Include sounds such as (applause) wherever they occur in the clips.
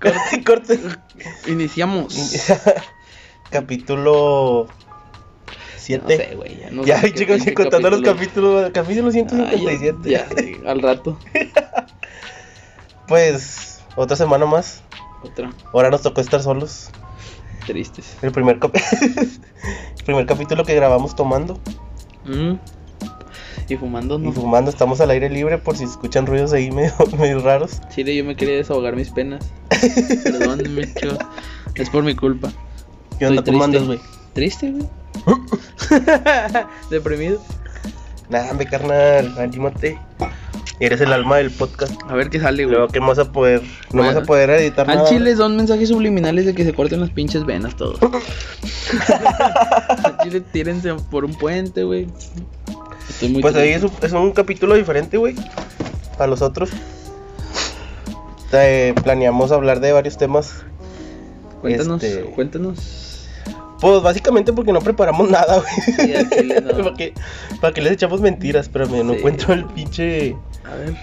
Corte, corte. Iniciamos. (laughs) Capítulo 7. No sé, güey. Ya, no ya, sé qué chicos, contando los capítulo. capítulos. Capítulo Ah, 157. ya, ya, sí, al rato. (laughs) Pues, otra semana más. Otra. Ahora nos tocó estar solos. Tristes. El primer, cap- (laughs) el primer capítulo que grabamos tomando Mm. Y fumando, y no. fumando. Estamos al aire libre por si escuchan ruidos ahí (laughs) medio, medio raros. Chile, yo me quería desahogar mis penas. (laughs) Perdónenme, chicos. Es por mi culpa. ¿Qué onda? ¿Cómo andas, güey? ¿Triste, güey? (laughs) ¿Deprimido? Nah, me carnal, anímate. Eres el alma del podcast. A ver qué sale, güey. Luego que vamos a poder, no Bueno. vas a poder editar Al nada. chile son mensajes subliminales de que se corten las pinches venas todos. Al chile tírense por un puente, güey. Estoy muy Pues ahí es un, es un capítulo diferente, güey. A los otros. Eh, planeamos hablar de varios temas. Cuéntanos, este- cuéntanos. Pues básicamente porque no preparamos (laughs) nada, güey. Sí, chile no. (laughs) ¿Para qué les echamos mentiras? Espérame, no Sí. encuentro el pinche. A ver,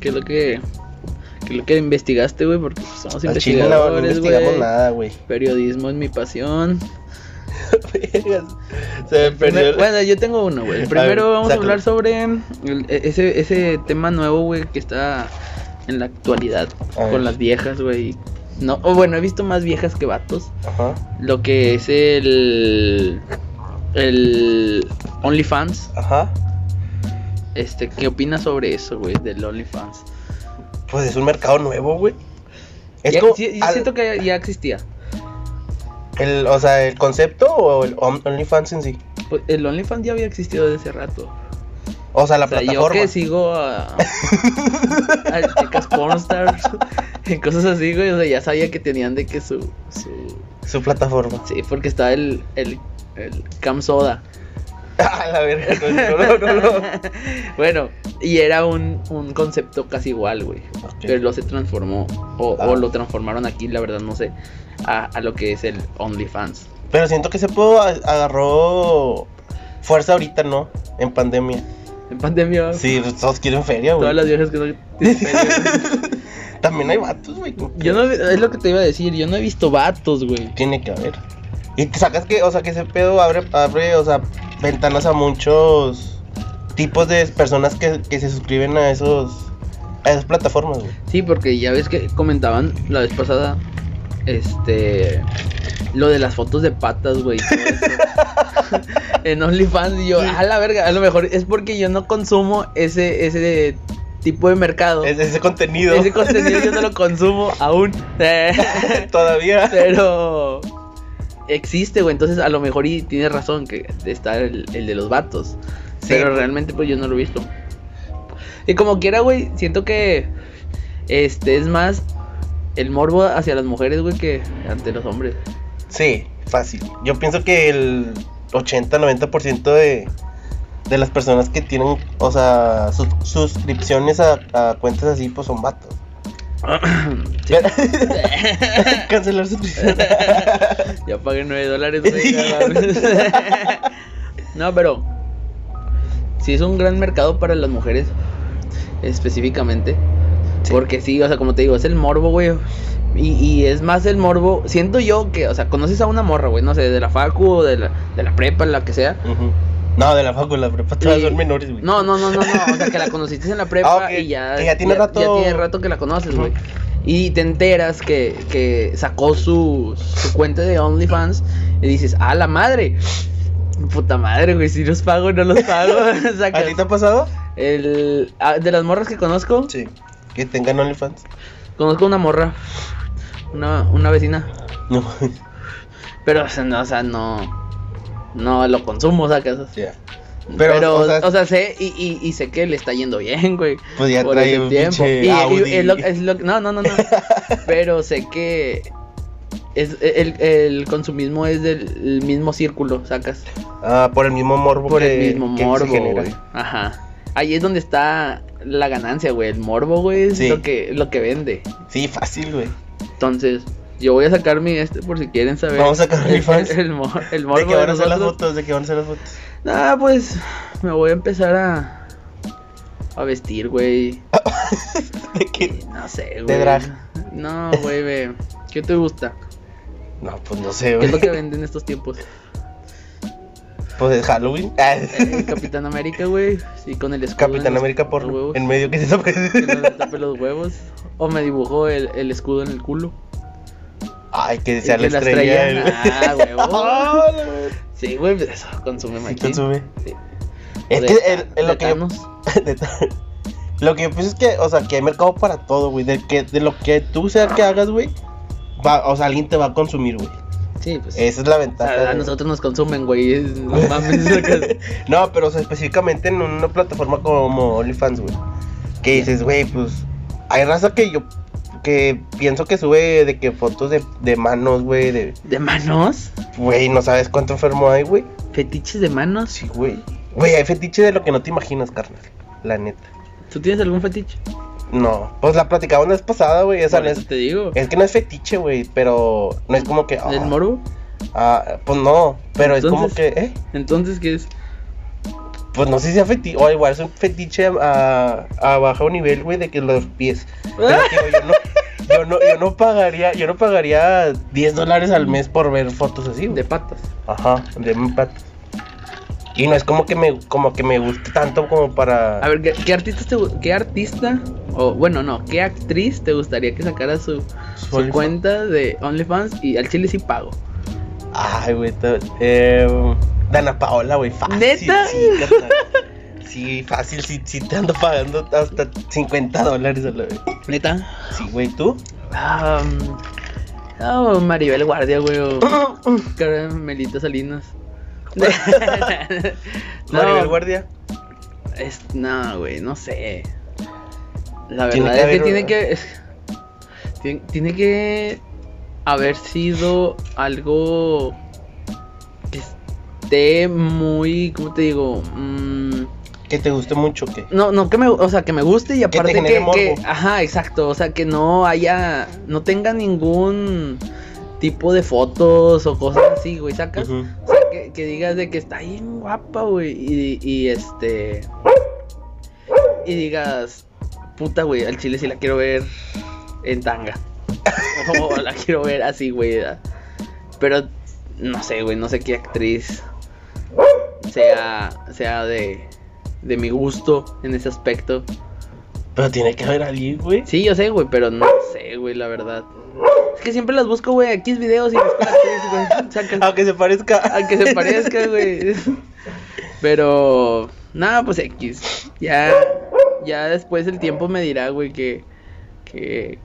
¿qué es lo que, qué es lo que investigaste, güey? Porque pues, somos Al chile no, no investigadores, investigamos güey. nada, güey. Periodismo es mi pasión. Se me perdió. Bueno, yo tengo uno, güey. A primero ver, vamos sácalo. a hablar sobre el- e- ese, ese tema nuevo, güey, que está en la actualidad con las viejas, güey. No, o bueno, he visto más viejas que vatos. Ajá, Lo que es el el OnlyFans. ajá. Este, ¿qué opinas sobre eso, güey, del OnlyFans? Pues es un mercado nuevo, güey. Es Ya- como. sí, yo al- siento que ya existía. El, o sea, el concepto o el On- OnlyFans en sí. Pues, el OnlyFans ya había existido desde hace rato. O sea, la O sea, yo plataforma. que sigo a, (laughs) a chicas pornstars (laughs) y cosas así, güey. O sea, ya sabía que tenían de que su. su Su plataforma. sí, porque está el, el, el Cam Soda. (laughs) Ah, la verga. No, no, no, no. (laughs) bueno, y era un, un concepto casi igual, güey. Pero luego se transformó, o, Ah. o lo transformaron aquí, la verdad, no sé, a, a lo que es el OnlyFans. Pero siento que ese puedo agarró fuerza ahorita, ¿no? En pandemia. En pandemia, Sí, pues, todos quieren feria, güey. todas las viejas que no tienen. (laughs) También hay vatos, güey. Yo no, es lo que te iba a decir, yo no he visto vatos, güey. Tiene que haber. Y te sacas que, o sea, que ese pedo abre, abre, o sea, ventanas a muchos tipos de personas que, que se suscriben a esos, a esas plataformas, güey. Sí, porque ya ves que comentaban la vez pasada, este, lo de las fotos de patas, güey. (laughs) en OnlyFans y yo, Sí. a la verga, a lo mejor es porque yo no consumo ese, ese tipo de mercado. Es ese contenido. Ese contenido yo no lo consumo aún. (laughs) (laughs) Todavía. Pero existe, güey. Entonces a lo mejor y tienes razón que está el, el de los vatos. Sí. Pero realmente pues yo no lo he visto. Y como quiera, güey, siento que este es más el morbo hacia las mujeres, güey, que ante los hombres. Sí, fácil. Yo pienso que el 80-90% de, de las personas que tienen, o sea, sus- suscripciones a, a cuentas así, pues son vatos. (coughs) (laughs) Cancelar suscripción. (laughs) ya pagué 9 dólares, (laughs) no, pero sí es un gran mercado para las mujeres, específicamente. Sí. Porque sí, o sea, como te digo, es el morbo, güey. Y, y es más el morbo. Siento yo que, o sea, conoces a una morra, güey, no sé, de la facu o de la, de la prepa, la que sea. No, de la facu, la prepa todas Sí. menores, güey. No, no, no, no, no. O sea, que la conociste en la prepa Ah, y ya. Que ya tiene rato- Ya tiene rato que la conoces, güey. Y te enteras que, que sacó su, su cuenta de OnlyFans y dices, ¡ah, la madre! Puta madre, güey, si los pago, no los pago. (laughs) (laughs) ¿A ti te ha pasado? el, ah, de las morras que conozco, Sí. Que tengan OnlyFans. conozco una morra, una, una vecina. No. Pero, o sea, no, o sea, no, no lo consumo, sacas. Ya. Pero, Pero, o, o sea, sé y, y, y sé que le está yendo bien, güey. Pues ya por trae ese un tiempo. Y, y- Audi. es lo- es lo- no, no, no, no. (laughs) Pero sé que es el, el consumismo es del el mismo círculo, sacas. Ah, por el mismo morbo Por que, el mismo se morbo, genera. güey. Ajá. Ahí es donde está la ganancia, güey. El morbo, güey, es Sí. lo que lo que vende. Sí, fácil, güey. Entonces, yo voy a sacar mi este por si quieren saber. Vamos a sacar (laughs) el, OnlyFans. el, mor- el ¿De morbo qué van a de las fotos? ¿De qué van a ser las fotos? Ah, pues me voy a empezar a a vestir, güey. (laughs) ¿De qué? No sé, güey. De drag. No, güey, ve. ¿Qué te gusta? No, pues no sé, ¿Qué es lo que güey. venden en estos tiempos? Pues es Halloween. (laughs) Eh, Capitán América, güey. Sí, con el escudo. Capitán América por huevos. en medio que se tope. Que los huevos. O me dibujó el, el escudo en el culo. Ay, que sea la estrella. estrella. Ah, huevo. (laughs) Sí, güey, pues eso consume Sí, consume. Sí. Es que el- lo que yo- (laughs) de Lo que yo pienso es que, o sea, que hay mercado para todo, güey. De, que, de lo que tú sea que hagas, güey. Va, o sea, alguien te va a consumir, güey. Sí, pues. Esa es la ventaja. a nosotros nos consumen, güey. es- (laughs) No mames. no, pero o sea, específicamente en una plataforma como OnlyFans, güey. Que dices, güey, pues. Hay raza que yo. Que pienso que sube de que fotos de, de manos, güey. De. ¿De manos? Güey, no sabes cuánto enfermo hay, güey. ¿Fetiches de manos? Sí, güey. Güey, hay fetiche de lo que no te imaginas, carnal. La neta. ¿Tú tienes algún fetiche? No. Pues la platicaba una vez pasada, güey. Esa no es. te digo. Es que no es fetiche, güey. Pero no es como que. ah, ¿Del morbo? ah, pues no. Pero es como que. ¿Eh? Entonces, ¿qué es? Pues no sé si sea fetiche. O igual es un fetiche a, a bajo nivel, güey, de que los pies. Pero, tío, yo no. Yo no, yo no pagaría, yo no pagaría 10 dólares al mes por ver fotos así, güey. De patas. Ajá, de patas. Y no es como que me, como que me guste tanto como para. A ver, ¿qué, qué artista te qué artista o bueno, no, qué actriz te gustaría que sacara su, su cuenta de OnlyFans y al chile sí pago? Ay, güey. Eh, Dana Paola, güey. Fácil. ¿Neta? Sí, carnal. Sí, fácil. Sí, sí te ando pagando hasta 50 dólares a la vez. ¿Neta? Sí, güey, ¿tú? Ah, mm, oh, Maribel Guardia, güey. o (clears throat) Caramelita Salinas. (laughs) Maribel Guardia. es, no, güey, no sé. La verdad es que haber- tiene que. es- tiene, tiene que haber sido algo muy. ¿Cómo te digo? Mm, Que te guste mucho, ¿qué? no, no que me, o sea, que me guste y te aparte que, que- morbo. ajá, exacto, o sea, que no haya, no tenga ningún tipo de fotos o cosas así, güey, sacas, o sea, que, que digas de que está bien guapa, güey, y, y este, y digas, puta, güey, al chile sí la quiero ver en tanga, (laughs) o la quiero ver así, güey, pero no sé, güey, no sé qué actriz sea, sea de, de mi gusto en ese aspecto. Pero tiene que haber alguien, güey. Sí, yo sé, güey, pero no sé, güey, la verdad. Es que siempre las busco, güey, aquí es videos y busco la actriz, güey, sacas. (laughs) Aunque se parezca. Aunque se parezca, güey. Pero, nada, pues X. Ya, ya después el tiempo me dirá, güey, que, que,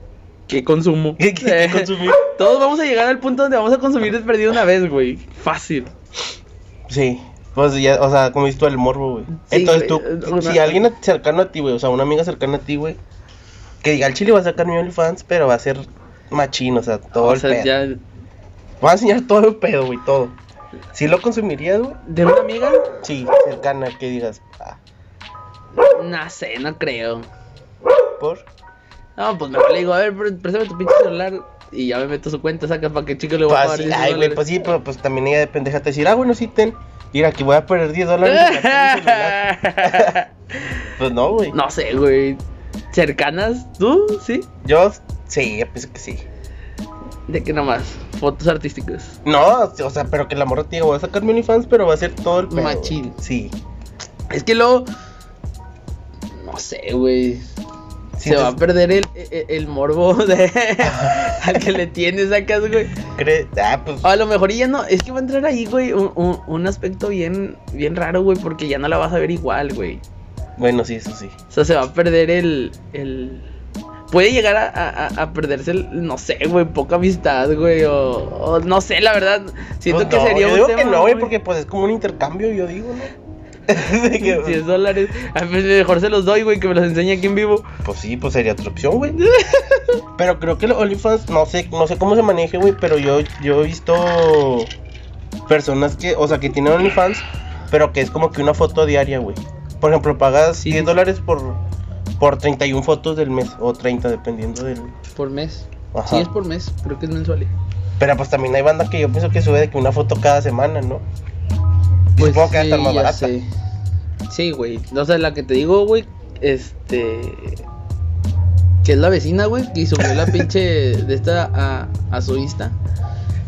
que consumo. (laughs) ¿Qué- qué- qué (laughs) consumir? Todos vamos a llegar al punto donde vamos a consumir desperdido una vez, güey. Fácil. Sí. Pues ya, o sea, como tú, el morbo, güey. Sí, Entonces tú, eh, una- si alguien cercano a ti, güey, o sea, una amiga cercana a ti, güey, que diga, el chile va a sacar mi OnlyFans, pero va a ser machín, o sea, todo o el sea, pedo. ya. Va a enseñar todo el pedo, güey, todo. ¿Sí lo consumirías, güey? ¿De una amiga? Sí, cercana, que digas, ah, No sé, no creo. por. No, pues mejor le digo, a ver, pr- préstame tu pinche celular. Y ya me meto su cuenta, sacas para que chico le voy a Pues, pagar sí, 10 ay, güey, pues sí, pero pues también ella de pendeja te decir, ah, bueno, sí, ten. Mira, aquí voy a perder 10 dólares. en gastar (laughs) mi celular". (laughs) pues no, güey. no sé, güey. ¿Cercanas? ¿Tú? ¿Sí? Yo, sí, yo pienso que sí. ¿De qué nomás? Fotos artísticas. No, o sea, pero que la morra te diga, voy a sacar mi OnlyFans, pero va a ser todo el pedo. Machín. Sí. Es que luego. No sé, güey. Se va a perder el, el, el morbo (laughs) de al que le tienes sacas, güey. Ah, pues. A lo mejor y ya no. Es que va a entrar ahí, güey, un, un, un aspecto bien, bien raro, güey, porque ya no la vas a ver igual, güey. Bueno, sí, eso sí. O sea, se va a perder el. el... Puede llegar a, a- a perderse, el, no sé, güey, poca amistad, güey, o, o no sé, la verdad. Siento Pues que sería yo un digo tema que no, güey, porque pues es como un intercambio, yo digo, ¿no? (laughs) Que, 10 dólares. A ver, mejor se los doy, güey, que me los enseñe aquí en vivo. Pues sí, pues sería otra opción, güey. (laughs) Pero creo que el OnlyFans, no sé, no sé cómo se maneje, güey, pero yo, yo he visto personas que, o sea, que tienen OnlyFans, pero que es como que una foto diaria, güey. Por ejemplo, pagas Sí, 10 sí. dólares por, por 31 fotos del mes, o 30, dependiendo del... Por mes. Ajá. Sí, es por mes, creo que es mensual. Pero pues también hay banda que yo pienso que sube de que una foto cada semana, ¿no? Y supongo que estar más Pues barata. sé. Sí, güey. O sea, la que te digo, güey, este. que es la vecina, güey, que subió la (laughs) pinche de esta a, a su Insta.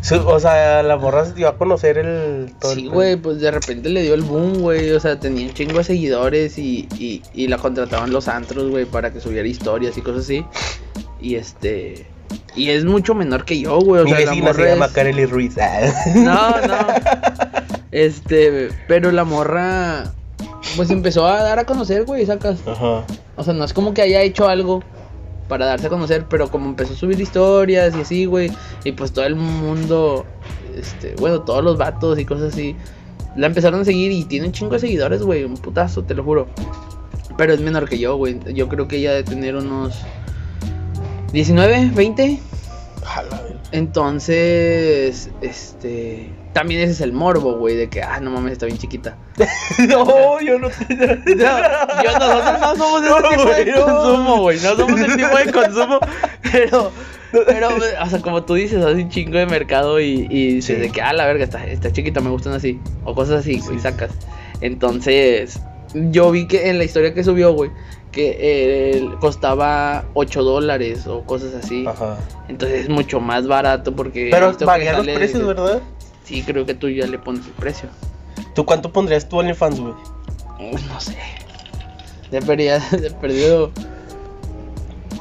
Su- o sea, la morra se dio a conocer el. todo Sí, güey, pues de repente le dio el boom, güey. O sea, tenía un chingo de seguidores y, y, y la contrataban los antros, güey, para que subiera historias y cosas así. Y este. Y es mucho menor que yo, güey. O Mi sea, la vecina se morra llama es- Kareli Ruiz. No, no. (laughs) Este, pero la morra. Pues empezó a dar a conocer, güey, sacas. Ajá. O sea, no es como que haya hecho algo para darse a conocer, pero como empezó a subir historias y así, güey, y pues todo el mundo, este, bueno, todos los vatos y cosas así, la empezaron a seguir y tiene un chingo de seguidores, güey, un putazo, te lo juro. Pero es menor que yo, güey. Yo creo que ella debe tener unos 19, 20. Jala, güey. Entonces, este, también ese es el morbo, güey, de que, ah, no mames, está bien chiquita. (laughs) No, yo no yo, nosotros no somos (laughs) ese No, tipo de güey, no. consumo, güey. No somos el tipo de consumo. (laughs) Pero, pero, o sea, como tú dices, hace un chingo de mercado y, y Sí. de que, ah, la verga, está, está chiquita, me gustan así. O cosas así, güey, Sí. sacas. Entonces, yo vi que en la historia que subió, güey, que eh, costaba 8 dólares o cosas así. Ajá. Entonces es mucho más barato porque. Pero varían los precios, ¿verdad? Sí, creo que tú ya le pones el precio. ¿Tú cuánto pondrías tu OnlyFans, güey? No sé. De perdido, de perdido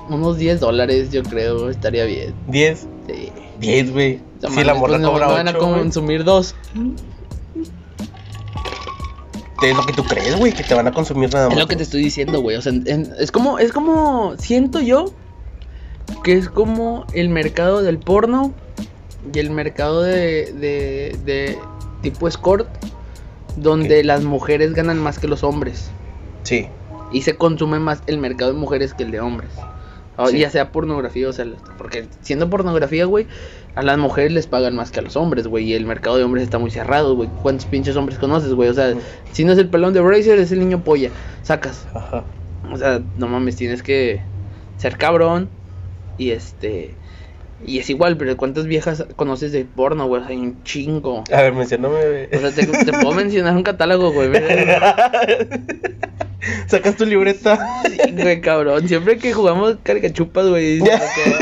unos 10 dólares, yo creo, estaría bien. 10. Sí. 10, güey. Si la mames, morra pues cobra no van a 8, consumir dos. Es lo que tú crees, güey, que te van a consumir nada más. Es lo que te estoy diciendo, güey. O sea, en- es como, es como, siento yo que es como el mercado del porno y el mercado de, de, de tipo escort, donde las mujeres ganan más que los hombres. Sí. Y se consume más el mercado de mujeres que el de hombres. O Sí. Ya sea pornografía o sea, porque siendo pornografía, güey, a las mujeres les pagan más que a los hombres, güey, y el mercado de hombres está muy cerrado, güey. ¿Cuántos pinches hombres conoces, güey? O sea, si no es el pelón de Bracer, es el niño polla. Sacas. Ajá. O sea, no mames, tienes que ser cabrón y este y es igual, pero ¿cuántas viejas conoces de porno, güey? Hay un chingo. A ver, mencióname, güey. O sea, te, te puedo mencionar un catálogo, güey. (laughs) Sacas tu libreta. Sí, güey, cabrón. Siempre que jugamos caricachupas, güey,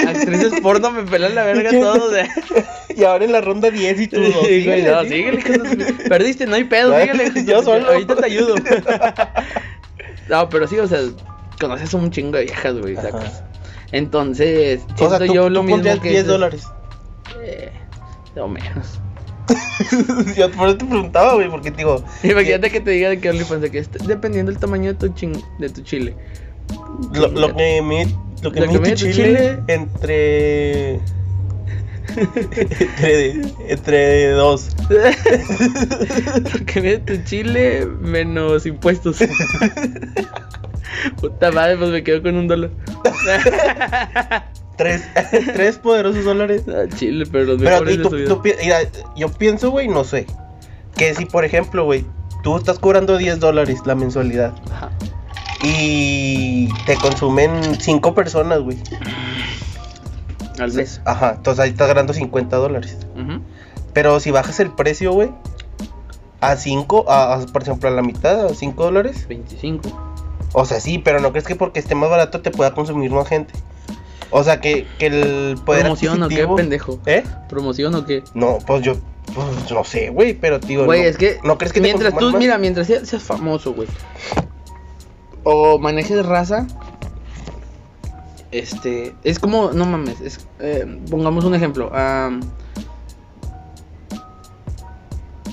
actrices porno me pelan la verga todos. De... (laughs) y ahora en la ronda 10 y tú Sí, güey, no, síguele. Perdiste, no hay pedo, síguele. de yo solo. Ahorita te ayudo. (laughs) No, pero sí, o sea, conoces un chingo de viejas, güey, Ajá. Entonces, O siento sea, tú, yo tú lo mismo que 10 esas- dólares. Eh, o menos. (laughs) Yo por eso te preguntaba, güey, porque te digo. Imagínate que te diga de que OnlyFans, que es dependiendo del tamaño de tu, chin, de tu chile. Lo, lo que me. Lo que Lo me que mide tu chile, chile. entre. (laughs) (laughs) entre. Entre dos. que mide tu chile menos impuestos. Puta madre, pues me quedo con un dólar. (laughs) Tres. (laughs) tres poderosos dólares. Ah, chile, pero los Pero mejores y de tú, su vida. tú pi- mira, yo pienso, güey, no sé. Que si, por ejemplo, güey, tú estás cobrando 10 dólares la mensualidad Ajá. y te consumen 5 personas, güey. Al mes. Ajá, entonces ahí estás ganando 50 dólares. Ujú. Pero si bajas el precio, güey, a 5, a, a, por ejemplo, a la mitad, a 5 dólares. 25. O sea, sí, pero no crees que porque esté más barato te pueda consumir más gente. O sea, que, que el poder ¿Promoción o qué, pendejo? ¿Eh? ¿Promoción o qué? No, pues yo, pues no sé, güey, pero tío, Güey, no, es que, ¿no crees que te mientras tú, consuman más? mira, mientras seas, seas famoso, güey, o manejes raza, este, es como, no mames, es, eh, pongamos un ejemplo, um,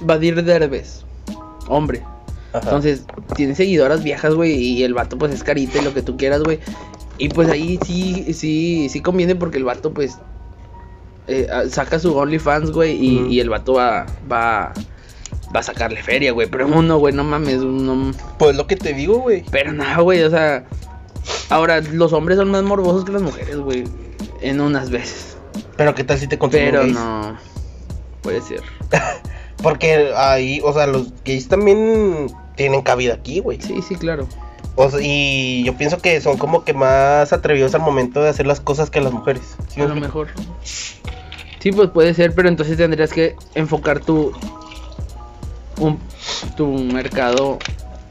Badir Derbez, hombre, Ajá. entonces tiene seguidoras viejas, güey, y el vato pues es carita y lo que tú quieras, güey, y pues ahí sí, sí, sí conviene porque el vato pues eh, ah, saca su OnlyFans, güey, y, el vato va, va, va a sacarle feria, güey. Pero uno, güey, no mames, uno. Pues lo que te digo, güey. Pero nada, güey, o sea. Ahora, los hombres son más morbosos que las mujeres, güey. En unas veces. Pero qué tal si te consumen Pero gays? no. Puede ser. (laughs) Porque ahí, o sea, los gays también tienen cabida aquí, güey. Sí, sí, claro. O sea, y yo pienso que son como que más atrevidos al momento de hacer las cosas que las mujeres. ¿Sí a lo mejor. Sí, pues puede ser, pero entonces tendrías que enfocar tu. Un, tu mercado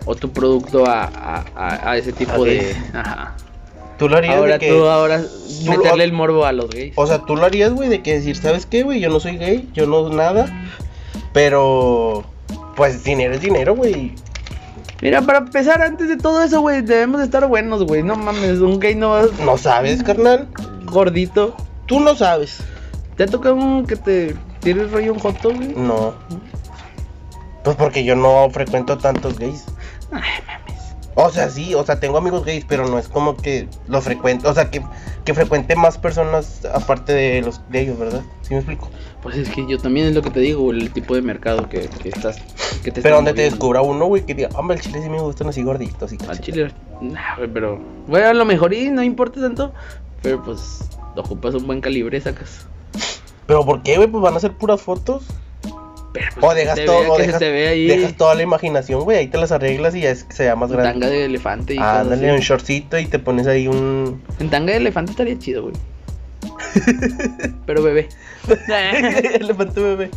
o tu producto a, a, a- ese tipo A de. Ajá. Tú lo harías Ahora de que. tú, ahora tú- meterle el morbo a los gays. O sea, tú lo harías, güey, de que decir, ¿sabes qué, güey? Yo no soy gay, yo no nada. Pero. Pues dinero es dinero, güey. Mira, para empezar, antes de todo eso, güey, debemos de estar buenos, güey. No mames, un gay no va No sabes, carnal. gordito. Tú no sabes. ¿Te ha tocado un que te tire el rollo un hot dog, güey? No. Pues porque yo no frecuento tantos gays. Ay, mames. O sea, sí, o sea, tengo amigos gays, pero no es como que los frecuente, o sea, que, que frecuente más personas aparte de los de ellos, ¿verdad? ¿Sí me explico? Pues es que yo también es lo que te digo, el tipo de mercado que, que estás. Que te Pero donde te descubra uno, güey, que diga, hombre, el chile sí me gustan así gorditos y Al chile, nah, güey, pero. Güey, a lo mejor y no importa tanto. Pero pues, ocupas un buen calibre, sacas. Pero ¿por qué, güey? Pues van a ser puras fotos. Pero pues, O dejas todo, o dejas, dejas toda la imaginación, güey, ahí te las arreglas y ya es que se vea más grande. Tanga de elefante y Ándale, así. un shortcito y te pones ahí un... En tanga de elefante estaría chido, güey. pero bebé. (laughs) Elefante bebé.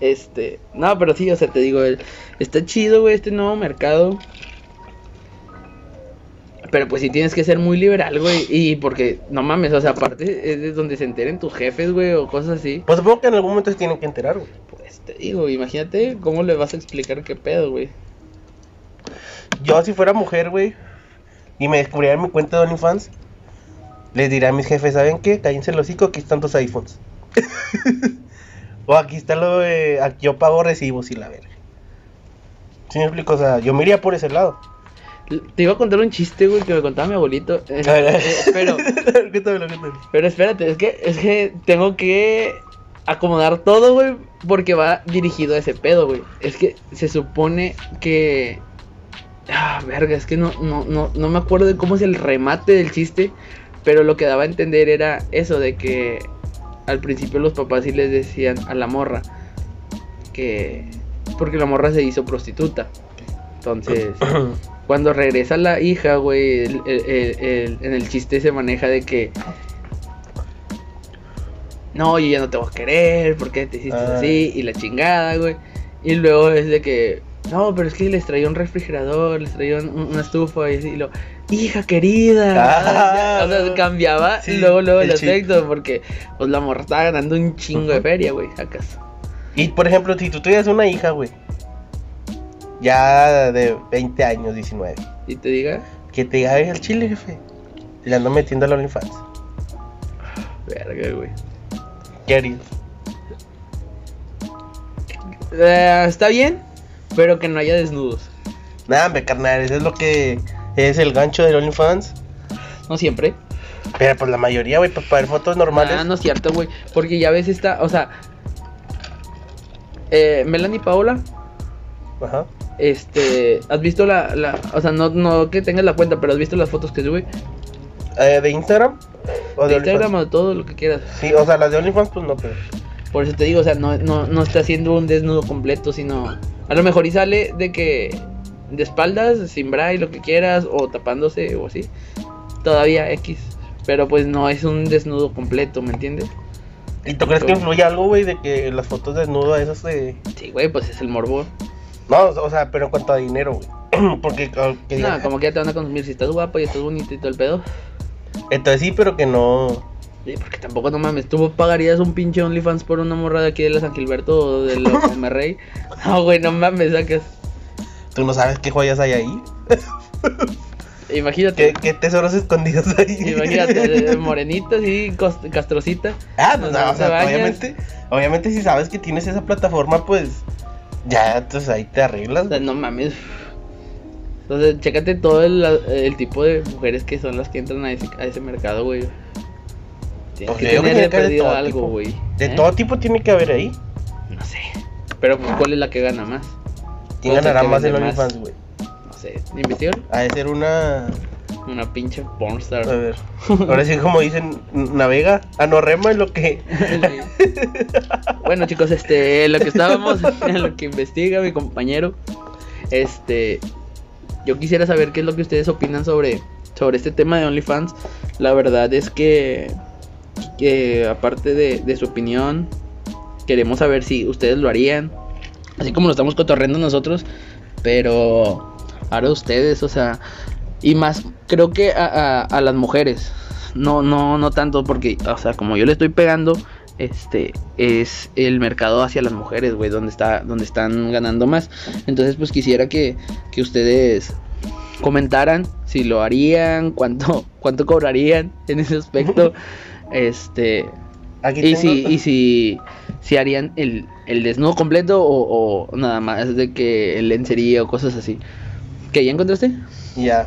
Este, no, pero sí, o sea, te digo, el- está chido, güey, este nuevo mercado. Pero pues sí tienes que ser muy liberal, güey. Y porque, no mames, o sea, aparte es de donde se enteren tus jefes, güey, o cosas así. Pues supongo que en algún momento se tienen que enterar, güey. Pues te digo, imagínate cómo le vas a explicar qué pedo, güey. Yo si fuera mujer, güey, y me descubrieran mi cuenta de OnlyFans, les diré a mis jefes, ¿saben qué? Cállense el hocico, aquí están tus iPhones. (laughs) o aquí está lo de, aquí yo pago recibos y la verga. ¿Sí me explico? O sea, yo me iría por ese lado. Te iba a contar un chiste, güey, que me contaba mi abuelito. eh, A ver, eh, pero, (laughs) Cuéntamelo, cuéntamelo. pero espérate, es que, es que tengo que acomodar todo, güey, porque va dirigido a ese pedo, güey. Es que se supone que... Ah, verga, es que no, no, no, no me acuerdo de cómo es el remate del chiste, pero lo que daba a entender era eso de que al principio los papás sí les decían a la morra que... Porque la morra se hizo prostituta. Entonces... (clears throat) Cuando regresa la hija, güey, el- el- el- el- en el chiste se maneja de que... No, yo ya no te voy a querer, ¿por qué te hiciste Ah. así? Y la chingada, güey. Y luego es de que... No, pero es que les traía un refrigerador, les traía un- una estufa y así, y lo... Hija querida. Ah, (laughs) o sea, cambiaba sí, luego, luego el, el aspecto, porque pues la morra estaba ganando un chingo de feria, güey, acaso. Y por ejemplo, si tú tuvieras una hija, güey, ya de 20 años, 19, Y te diga, que te diga, "Ay, al chile, jefe, le ando metiendo a la OnlyFans. verga, güey. ¿Qué harías? Eh, está bien, pero que no haya desnudos. Nada, hombre, carnal, eso es lo que es el gancho de OnlyFans. No siempre. Pero pues la mayoría, güey, para ver fotos normales. Ah, no es cierto, güey. Porque ya ves esta, o sea. Eh, Melanie Paola, Ajá. Este. ¿Has visto la, la. O sea, no, no que tengas la cuenta, pero has visto las fotos que sube? Eh, ¿De Instagram? ¿O De de, Instagram o de todo lo que quieras. Sí, o sea, las de OnlyFans, pues no, pero. Por eso te digo, o sea, no, no, no está haciendo un desnudo completo, sino. A lo mejor y sale de que. De espaldas, sin bra y lo que quieras, o tapándose o así. Todavía X. Pero pues no es un desnudo completo, ¿me entiendes? ¿Y tú crees que influye algo, güey, de que las fotos desnudo esas de. Sí, güey, pues es el morbo. No, o sea, pero en cuanto a dinero, güey. (clears throat) Porque, ah, que No, como que ya te van a consumir si estás guapo y estás bonito y todo el pedo. Entonces sí, pero que no. Sí, porque tampoco no mames, tú pagarías un pinche OnlyFans por una morra de aquí de la San Gilberto o de la (laughs) Monterrey. No, güey, no mames, sacas. Tú no sabes qué joyas hay ahí. (laughs) Imagínate, ¿Qué, qué tesoros escondidos hay? imagínate, (laughs) eh, morenita así, cos- castrosita. Ah, pues No, o sea, obviamente, obviamente si sabes que tienes esa plataforma, pues ya, entonces ahí te arreglas. O sea, no mames. Entonces, chécate todo el, el tipo de mujeres que son las que entran a ese, a ese mercado, güey. Tienes Pues que de perdido algo, güey. De ¿eh? todo tipo tiene que haber ahí. No sé. Pero, pues, ¿cuál es la que gana más? ¿Quién ¿Cuál es la ganará más más? OnlyFans, güey? No sé. ¿Investigaron? Ha de ser una. Una pinche A pornstar. ver. Ahora sí, como dicen, navega, a no rema (laughs) en lo que. Bueno chicos, este, lo que estábamos, (laughs) en lo que investiga mi compañero, este, yo quisiera saber qué es lo que ustedes opinan sobre, sobre este tema de OnlyFans. La verdad es que, que aparte de, de su opinión, queremos saber si ustedes lo harían, así como lo estamos cotorreando nosotros, pero ahora ustedes, o sea, Y más, creo que a, a- a las mujeres. No, no, no tanto porque, o sea, como yo le estoy pegando, este, es el mercado hacia las mujeres, güey, donde está, donde están ganando más. Entonces, pues quisiera que, que ustedes comentaran si lo harían, cuánto, (laughs) cuánto cobrarían en ese aspecto. (laughs) Este, Aquí y si, y si, si harían el, el desnudo completo o, o nada más de que el lencería o cosas así. ¿Qué ya encontraste? Ya.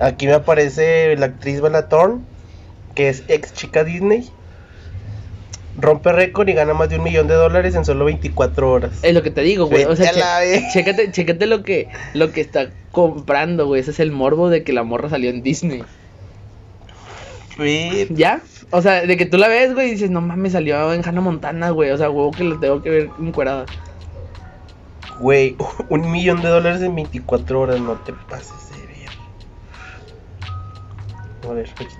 Aquí me aparece la actriz Bella Thorne, que es ex chica Disney. Rompe récord y gana más de un millón de dólares en solo 24 horas. Es lo que te digo, güey. O sea, che- chécate, chécate lo que, lo que está comprando, güey. Ese es el morbo de que la morra salió en Disney. ¿Ya? O sea, de que tú la ves, güey, y dices, no mames, salió en Hannah Montana, güey. O sea, huevo que lo tengo que ver encuerada. Güey, (laughs) un millón de dólares en 24 horas, no te pases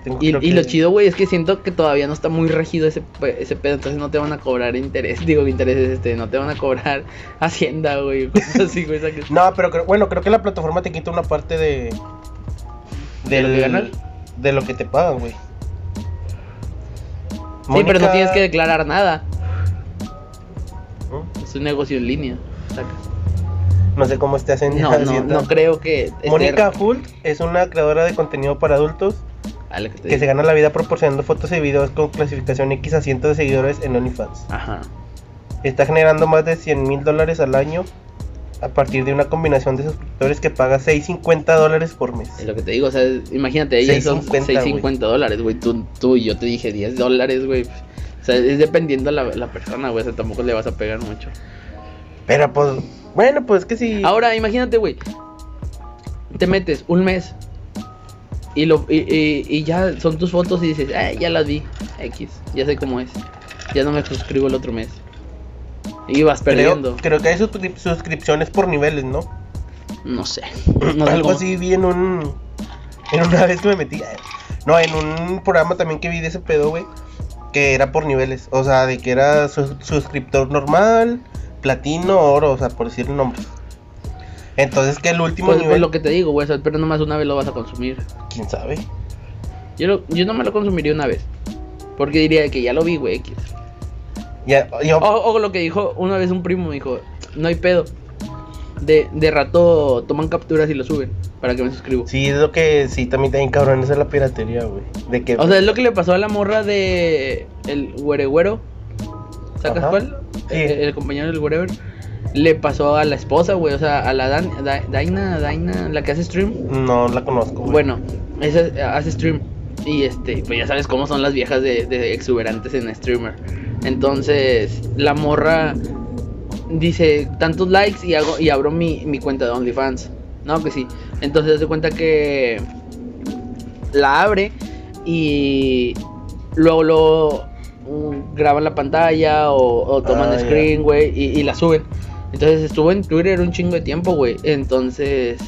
tengo Y, lo que- chido, güey, es que siento que todavía no está muy regido ese, ese pedo, entonces no te van a cobrar interés, (laughs) digo intereses, este, no te van a cobrar (laughs) hacienda, güey, así, güey, que- No, pero creo- bueno, creo que la plataforma te quita una parte de. ¿De lo que? De lo que te pagan, güey. Sí, pero no tienes que declarar nada, es un negocio en línea, sacas. No sé cómo esté haciendo. No, no, no creo que... Mónica Hult es una creadora de contenido para adultos Ah, que se gana la vida proporcionando fotos y videos con clasificación X a cientos de seguidores en OnlyFans. Ajá. Está generando más de 100 mil dólares al año a partir de una combinación de suscriptores que paga 6.50 dólares por mes. Es lo que te digo, o sea, imagínate, ellas son 6.50, 6.50 dólares, güey. Tú, tú y yo te dije 10 dólares, güey. O sea, es dependiendo la, la persona, güey. O sea, tampoco le vas a pegar mucho. Pero pues, bueno, pues es que sí. Ahora, imagínate, güey. Te metes un mes. Y, lo, y, y- y ya son tus fotos y dices, ah, ya las vi. X, ya sé cómo es. Ya no me suscribo el otro mes. Y vas perdiendo. creo que hay suscri- suscripciones por niveles, ¿no? No sé. (clears throat) No sé Algo cómo- así vi en un. En una vez que me metí. eh, No, en un programa también que vi de ese pedo, güey. Que era por niveles. O sea, de que era su- suscriptor normal, platino, oro, o sea, por decirle nombres. Entonces que el último Pues, nivel. pues lo que te digo, güey. pero nomás una vez lo vas a consumir. ¿Quién sabe? Yo, lo- yo no me lo consumiría una vez. Porque diría que ya lo vi, güey. Ya, yo, O, o lo que dijo una vez un primo, me dijo, no hay pedo. De, de rato toman capturas y lo suben para que me suscribo. Sí, es lo que sí, también bien cabrón, esa es la piratería, güey. De que. O sea, es lo que le pasó a la morra de el güere güero. ¿Sacas Ajá. cuál? Sí. El, el compañero del wherever. Le pasó a la esposa, güey. O sea, a la Dan, Da- Daina, Daina, la que hace stream. No la conozco, güey. Bueno, esa hace stream. Y este, pues ya sabes cómo son las viejas de, de exuberantes en streamer. Entonces, la morra dice tantos likes y hago y abro mi, mi cuenta de OnlyFans. No, que sí. Entonces se cuenta que la abre y luego lo graban la pantalla o, o toman Ah, screen, güey, y, y la suben. Entonces estuvo en Twitter un chingo de tiempo, güey. Entonces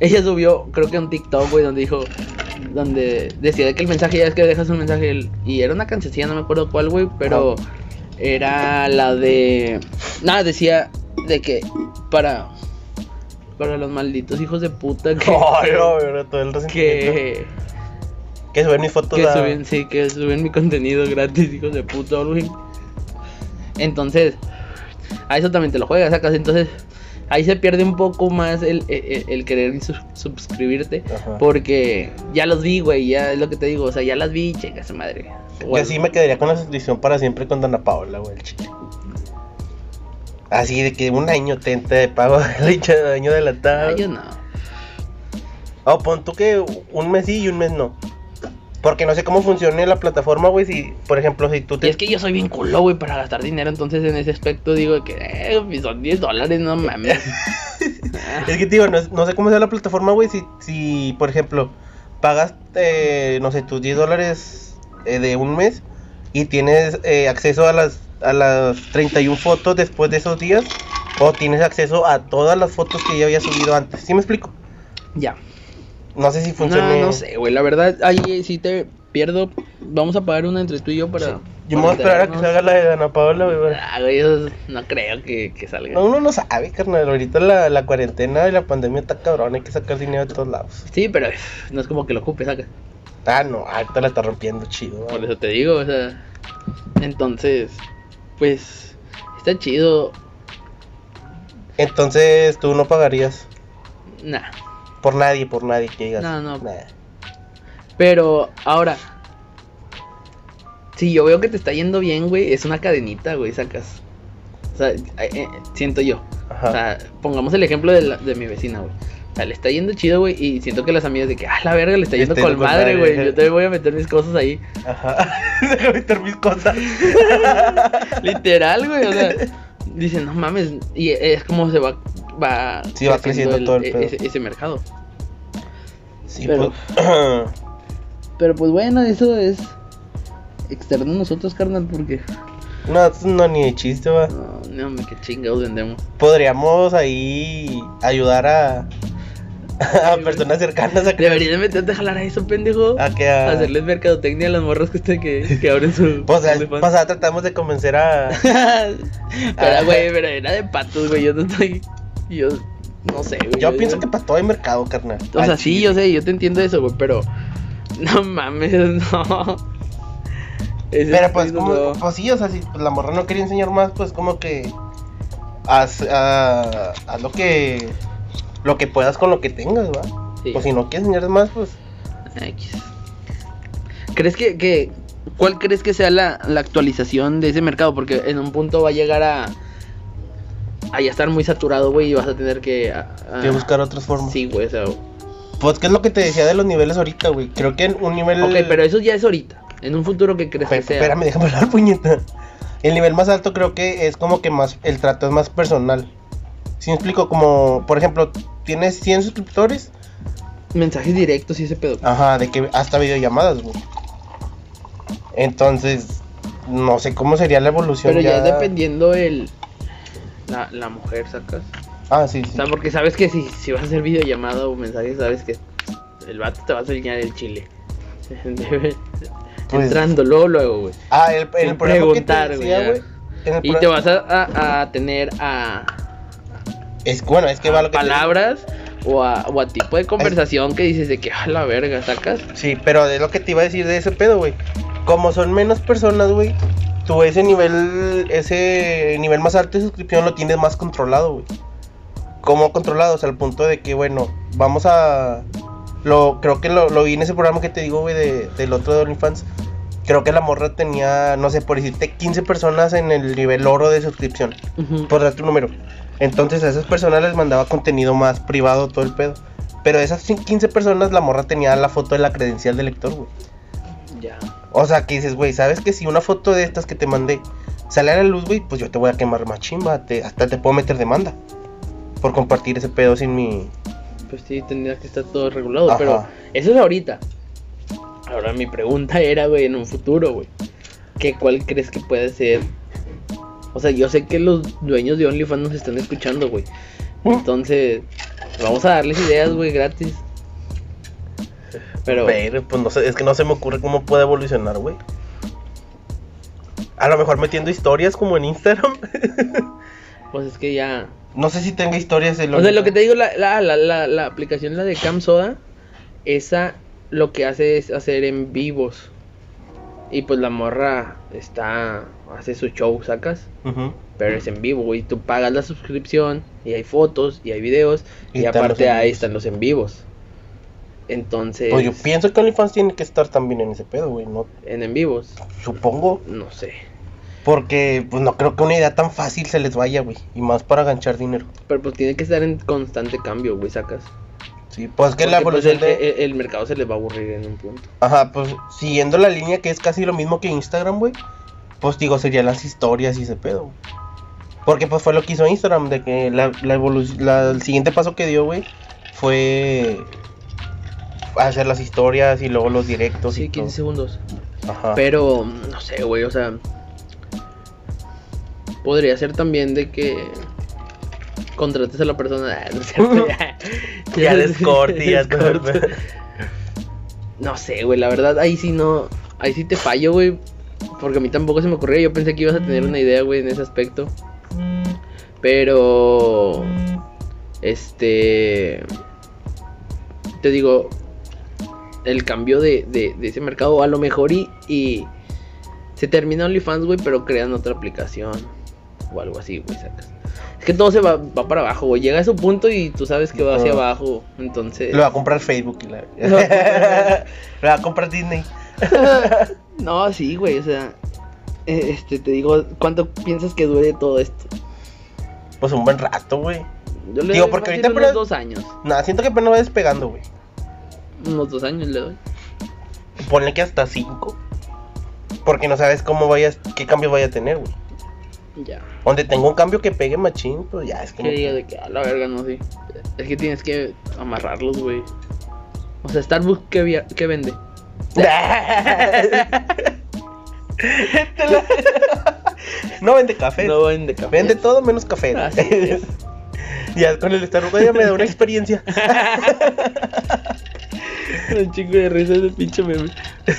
ella subió, creo que un TikTok, güey, donde dijo, donde decía que el mensaje ya es que dejas un mensaje y era una cancioncilla, no me acuerdo cuál, güey, pero era la de, nada, decía de que para para los malditos hijos de puta que (laughs) no, todo el que, Que suben mis fotos que a- suben, sí, que suben mi contenido gratis, hijos de puta, güey. Entonces, a eso también te lo juegas, sacas. Entonces, ahí se pierde un poco más el, el- el querer sus- suscribirte. Ajá. Porque ya los vi, güey, ya es lo que te digo. O sea, ya las vi, checa esa madre. Yo sí me quedaría con la suscripción para siempre con Dana Paola, güey. Así de que un año tenta de pago (laughs) el año adelantado. Ah, yo no. O pon tú que un mes sí y un mes no. Porque no sé cómo funciona la plataforma, güey. Si, por ejemplo, si tú Y te. es que yo soy bien culo, güey, para gastar dinero. Entonces, en ese aspecto, digo que eh, pues, son 10 dólares, no mames. (laughs) Es que, tío, no, no sé cómo sea la plataforma, güey. Si, si, por ejemplo, pagas, eh, no sé, tus 10 dólares eh, de un mes y tienes eh, acceso a las, a las 31 fotos después de esos días, o tienes acceso a todas las fotos que ya había subido antes. ¿Sí me explico? ya. No sé si funciona. No, no sé, güey. La verdad, ahí sí te pierdo. Vamos a pagar una entre tú y yo para, Yo me voy a esperar a que salga la de Dana Paola, güey. Ah, güey, yo no creo que, que salga. No, uno no sabe, carnal. Ahorita la, la cuarentena y la pandemia está cabrón. Hay que sacar dinero de todos lados. Sí, pero no es como que lo ocupe, saca. Ah, no, ahorita la está rompiendo chido. Por güey. eso te digo, o sea. Entonces, pues, está chido. Entonces, tú no pagarías Nah. Por nadie, por nadie que digas. No, no. Nah. Pero ahora, si yo veo que te está yendo bien, güey, es una cadenita, güey, sacas. O sea, eh, eh, siento yo. Ajá. O sea, pongamos el ejemplo de, la- de mi vecina, güey. O sea, le está yendo chido, güey, y siento que las amigas de que, ah, la verga, le está yendo con madre, güey. Yo también voy a meter mis cosas ahí. Ajá. (laughs) Déjame meter mis cosas. (laughs) Literal, güey, o sea, (laughs) dicen, no mames, y es como se va, va, Sí, va creciendo todo el e- pedo. ese, ese mercado. Sí, Pero- pues. (coughs) Pero pues bueno, eso es externo a nosotros, carnal, porque no, no ni de chiste, va. no, no, qué chingados vendemos. Podríamos ahí ayudar a. A personas cercanas a que. Deberías de meterte a jalar a eso, pendejo. A que a. Hacerles mercadotecnia a las morras que, este- que, (laughs) que abren su. Pues vez OnlyFans. pasada tratamos de convencer a. (laughs) pero, güey, pero era de patos, güey. Yo no estoy. Yo no sé, güey. Yo pienso que para todo hay mercado, carnal. O sea, sí, yo sé, yo te entiendo eso, güey, pero. No mames, (laughs) no. Ese Pero pues, como, no. pues sí, o sea, si pues, la morra no quería enseñar más, pues como que. Haz, ah, haz lo que. Lo que puedas con lo que tengas, ¿va? Sí. Pues si no quieres enseñar más, pues. X. ¿Crees que, que cuál crees que sea la, la actualización de ese mercado? Porque en un punto va a llegar a a ya estar muy saturado, güey, y vas a tener que a- a- Que buscar otras formas. Sí, güey, o sea, Pues, ¿qué es lo que te decía de los niveles ahorita, güey? Creo que en un nivel. Ok, pero eso ya es ahorita. En un futuro que crees Pe- que sea. Espérame, déjame hablar, (laughs) puñeta. El nivel más alto creo que es como que más. El trato es más personal. Si me explico, como, por ejemplo, tienes 100 suscriptores. Mensajes directos y ese pedo. Ajá, de que hasta videollamadas, güey. Entonces, no sé cómo sería la evolución. pero ya es dependiendo el la, la mujer, sacas. Ah, sí, O sí. sea, porque sabes que si, si vas a hacer videollamada o mensajes, sabes que el vato te va a enseñar el chile. (laughs) Pues- Entrando luego, luego, güey. Ah, el, el preguntar, güey, Y te vas a, a- a tener a, Es, bueno, es que va a lo que te- palabras o a, o a tipo de conversación que dices de que a la verga, sacas. Sí, pero es lo que te iba a decir de ese pedo, güey. Como son menos personas, güey, tú ese nivel, ese nivel más alto de suscripción lo tienes más controlado, güey. Como controlado, o sea, al punto de que, bueno, vamos a... Lo, creo que lo, lo vi en ese programa que te digo, güey, de, del otro de OnlyFans. Creo que la morra tenía, no sé, por decirte, 15 personas en el nivel oro de suscripción. Por dar tu número. Entonces a esas personas les mandaba contenido más privado, todo el pedo. Pero de esas 15 personas, la morra tenía la foto de la credencial del lector, güey. Ya. O sea, que dices, güey, ¿sabes que si una foto de estas que te mandé sale a la luz, güey? Pues yo te voy a quemar más chimba, te- hasta te puedo meter demanda. Por compartir ese pedo sin mi... Pues sí, tendría que estar todo regulado, Ajá. pero eso es ahorita. Ahora mi pregunta era, güey, en un futuro, güey. ¿Qué cuál crees que puede ser? O sea, yo sé que los dueños de OnlyFans nos están escuchando, güey. Entonces, vamos a darles ideas, güey, gratis. Pero, Pero, pues no sé, es que no se me ocurre cómo puede evolucionar, güey. A lo mejor metiendo historias como en Instagram. (laughs) pues es que ya. no sé si tenga historias de O sea, lo que te digo, la, la, la, la, aplicación, la de Cam Soda, esa lo que hace es hacer en vivos. Y pues la morra está. hace su show, sacas. Ujú. Pero es en vivo, güey. Tú pagas la suscripción y hay fotos y hay videos. Y aparte ahí están los en vivos. Entonces, Pues yo pienso que OnlyFans tiene que estar también en ese pedo, güey. No, en en vivos, supongo. no sé. Porque, pues no creo que una idea tan fácil se les vaya, güey. Y más para ganchar dinero. Pero pues tiene que estar en constante cambio, güey, sacas. Sí, pues que la pues, evolución el, de. el- el mercado se les va a aburrir en un punto. Ajá, pues siguiendo la línea que es casi lo mismo que Instagram, güey. Pues digo, serían las historias y ese pedo, güey. Porque pues fue lo que hizo Instagram, de que la, la evolución, la- el siguiente paso que dio, güey, fue hacer las historias y luego los directos Sí, y 15 segundos. Ajá. Pero, no sé, güey, o sea. Podría ser también de que. Contrates a la persona. Ah, (laughs) no es cierto, (laughs) ya. Ya les ya el Descorto. pedo. No sé, güey, la verdad, ahí sí no. Ahí sí te fallo, güey. Porque a mí tampoco se me ocurría. Yo pensé que ibas a tener una idea, güey, en ese aspecto. Pero. Este. Te digo. El cambio de, de, de ese mercado, a lo mejor y, y se termina OnlyFans, güey, pero crean otra aplicación o algo así, güey, sacas. Es que todo se va, va para abajo, güey. Llega a su punto y tú sabes que va hacia abajo. Entonces. Lo va a comprar Facebook y la... (laughs) Lo va a comprar- Lo va a comprar Disney. (laughs) no, sí, güey, o sea. eh, Este, te digo, ¿cuánto piensas que dure todo esto? Pues un buen rato, güey. Yo le Digo, porque ahorita unos pero- dos años. Nada, siento que apenas va despegando, güey. Unos dos años le doy. Ponle que hasta cinco. Porque no sabes cómo vayas, qué cambio vaya a tener, güey. Ya. Donde tenga un cambio que pegue machín, pues ya es como. Que diga de que a la verga, no sé. Es que tienes que amarrarlos, güey. O sea, Starbucks, ¿qué, via- qué vende? (laughs) No vende café. No vende café. Vende todo menos café. ¿no? Así es. (laughs) ya con el Starbucks ya me da una experiencia. (laughs) (laughs) Un chingo de risa ese pinche meme.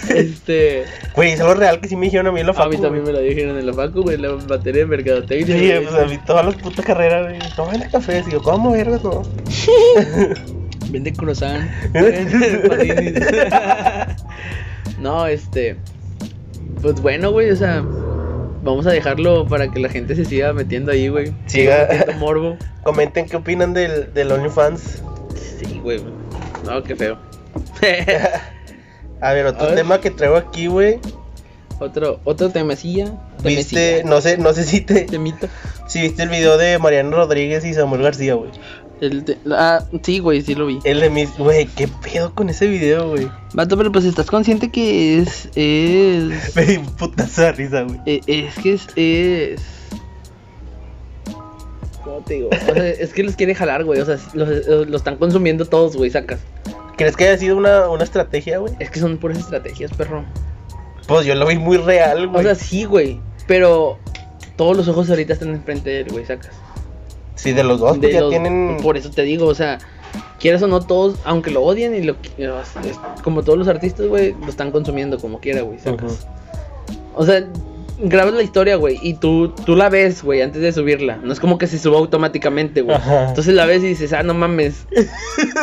Este. Güey, es algo real que sí me dijeron a mí en la A facu. mí también me lo dijeron en la facu, güey, la materia de mercadotecnia. Sí, pues a mí todas las putas carreras, güey. No vende café. Digo, ¿cómo vergas (laughs) no? Vende croissant. Vende (laughs) no, este. Pues bueno, güey, o sea. Vamos a dejarlo para que la gente se siga metiendo ahí, güey. Siga. metiendo morbo. Comenten qué opinan del, del OnlyFans. Sí, güey. No, qué feo. (laughs) A ver, otro A ver. tema que traigo aquí, güey. otro, otro temecilla. Viste, no sé, no sé si te, Temita. si viste el video de Mariano Rodríguez y Samuel García, güey. El te- ah, sí, güey, sí lo vi. El de mis, güey, qué pedo con ese video, güey. Vato, pero pues estás consciente que es. Es. (laughs) Me di un putazo de risa, güey. Eh, es que es, es... ¿Cómo te digo? O sea, es que los quiere jalar, güey. O sea, los, los están consumiendo todos, güey, sacas. ¿Crees que haya sido una, una estrategia, güey? Es que son puras estrategias, perro. Pues yo lo vi muy real, O güey. sea, sí, güey. Pero todos los ojos ahorita están enfrente de él, güey, sacas. sí, de los dos, De ya los- tienen. Por eso te digo, o sea, quieras o no, todos, aunque lo odien y lo como todos los artistas, güey, lo están consumiendo como quiera, güey, sacas. O sea, grabas la historia, güey, y tú, tú la ves, güey, antes de subirla. No es como que se suba automáticamente, güey. Entonces la ves y dices, ah, no mames. (laughs)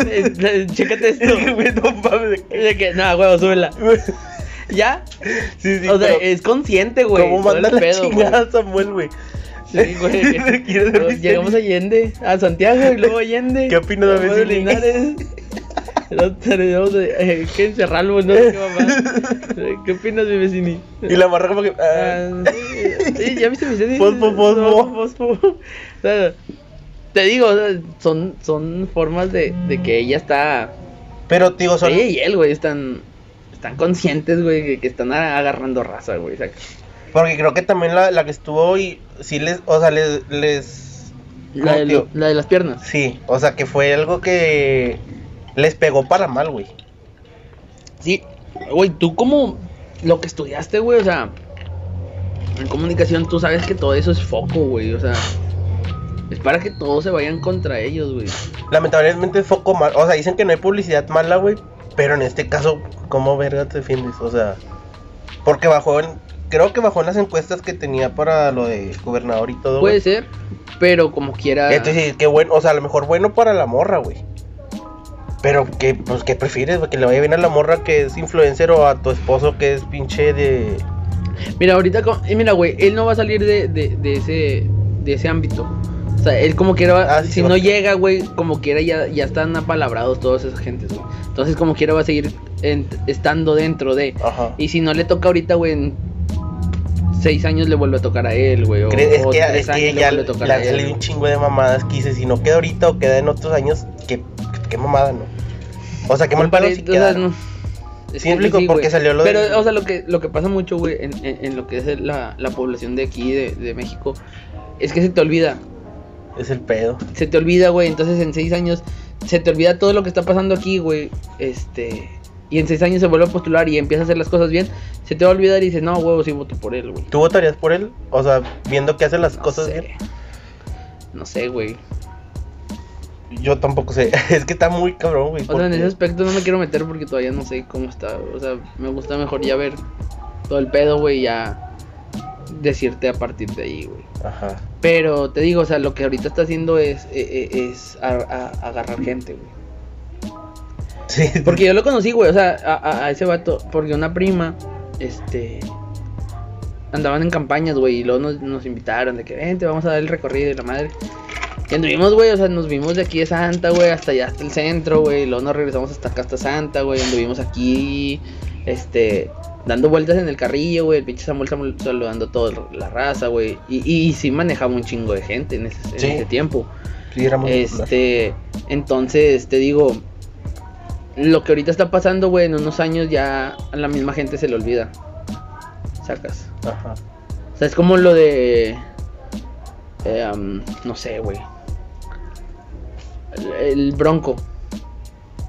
Eh, Chécate esto. (laughs) Güey, no mames. De que, nada, güey, súbela. ¿Ya? Sí, sí, o sea, es consciente, güey. ¿Cómo manda la pedo, chingada a Samuel, güey? Sí, güey. (laughs) Llegamos a Allende, a Santiago y luego a Allende. ¿Qué opinas de? Linares. (laughs) Luego tenemos de- eh, que encerrarlo, no sé qué mamá. (laughs) ¿Qué opinas de vecini? Y la marra como que. Ah, ah, sí, ya viste mi fosfo. No, fosfo. (laughs) O sea, te digo, o sea, son, son formas de, de que ella está. Pero, digo, son. Ella y él, güey, están. Están conscientes, güey, que, que están agarrando raza, güey. Porque creo que también la, la que estuvo y sí les, o sea, les, les, La, de ¿cómo lo- te- la de las piernas. sí, o sea, que fue algo que les pegó para mal, güey. Sí, güey, tú como lo que estudiaste, güey, o sea, en comunicación tú sabes que todo eso es foco, güey, o sea, es para que todos se vayan contra ellos, güey. Lamentablemente es foco mal, o sea, dicen que no hay publicidad mala, güey, pero en este caso, ¿cómo verga te defiendes? O sea, porque bajó en, creo que bajó en las encuestas que tenía para lo de gobernador y todo, Puede ser, pero como quiera. Entonces, qué bueno, o sea, a lo mejor bueno para la morra, güey. Pero que, pues, ¿qué prefieres? Que le vaya bien a la morra que es influencer o a tu esposo que es pinche de... Mira, ahorita, y mira, güey, él no va a salir de, de, de ese, de ese ámbito. O sea, él como quiera, va- Ah, sí, si no llega, güey, como quiera ya, ya están apalabrados todas esas gentes, güey. Entonces, como quiera va a seguir en- estando dentro de. Ajá. Y si no le toca ahorita, güey, en seis años le vuelve a tocar a él, güey. O, Es que, es que ya le le él. salido un chingo de mamadas que dice, si no queda ahorita o queda en otros años, qué, qué mamada, ¿no? O sea, qué mal Compadre, si o sea, no- es que explico, sí, porque güey. salió lo Pero, de- o sea, lo que, lo que pasa mucho, güey, en, en- en lo que es la, la población de aquí, de, de México, es que se te olvida. Es el pedo. Se te olvida, güey. Entonces, en seis años, se te olvida todo lo que está pasando aquí, güey. Este. Y en seis años se vuelve a postular y empieza a hacer las cosas bien. Se te va a olvidar y dices, no, huevo, sí voto por él, güey. ¿Tú votarías por él? O sea, viendo que hace las No cosas sé. bien. No sé, güey. Yo tampoco sé. (laughs) es que está muy cabrón, güey. O sea, en ese aspecto no me quiero meter porque todavía no sé cómo está. O sea, me gusta mejor ya ver todo el pedo, güey, ya. decirte a partir de ahí, güey. Ajá. Pero te digo, o sea, lo que ahorita está haciendo es, eh, eh, es a- a- agarrar gente, güey. Sí. Porque yo lo conocí, güey, o sea, a ese vato, porque una prima, este, andaban en campañas, güey, y luego nos, nos invitaron de que, vente, vamos a dar el recorrido y la madre. Y anduvimos, güey, o sea, nos vimos de aquí de Santa, güey, hasta allá, hasta el centro, güey, luego nos regresamos hasta acá, hasta Santa, güey, anduvimos aquí, este, dando vueltas en el carrillo, güey, el pinche Samuel, Samuel saludando a toda la raza, güey, y, y, sí manejaba un chingo de gente en ese, en Sí. ese tiempo. Sí, era muy popular. Este, entonces te digo, lo que ahorita está pasando, güey, en unos años ya a la misma gente se le olvida. Sacas. Ajá. O sea, es como lo de. eh, no sé, güey. El, Bronco.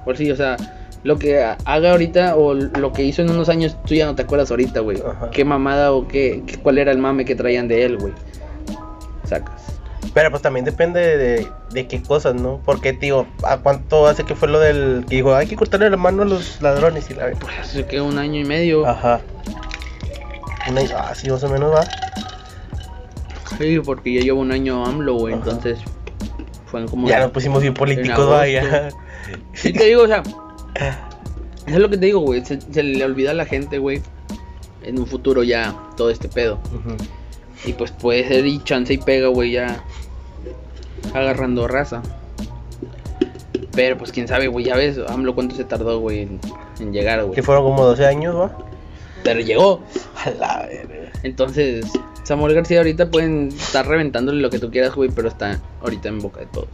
Por sí, o sea, lo que ha- haga ahorita o lo que hizo en unos años, tú ya no te acuerdas ahorita, güey. Qué mamada o qué, qué- cuál era el mame que traían de él, güey. Sacas. Pero pues también depende de, de, qué cosas, ¿no? Porque, tío, ¿a cuánto hace que fue lo del que dijo, hay que cortarle la mano a los ladrones? Y la... Pues hace que un año y medio. Ajá. Una, ah, sí, más o menos va. Sí, porque ya llevo un año AMLO, güey, entonces como... Ya nos pusimos bien políticos, vaya. Sí, te digo, o sea, eso es lo que te digo, güey, se, se le olvida a la gente, güey, en un futuro ya todo este pedo. Y pues puede ser y chance y pega, güey, ya agarrando raza. Pero pues quién sabe, güey, ya ves, AMLO cuánto se tardó, güey, en, en llegar, güey. Que fueron como 12 años, ¿va? Pero llegó. A la verga. Entonces, Samuel García ahorita pueden estar reventándole lo que tú quieras, güey, pero está ahorita en boca de todos.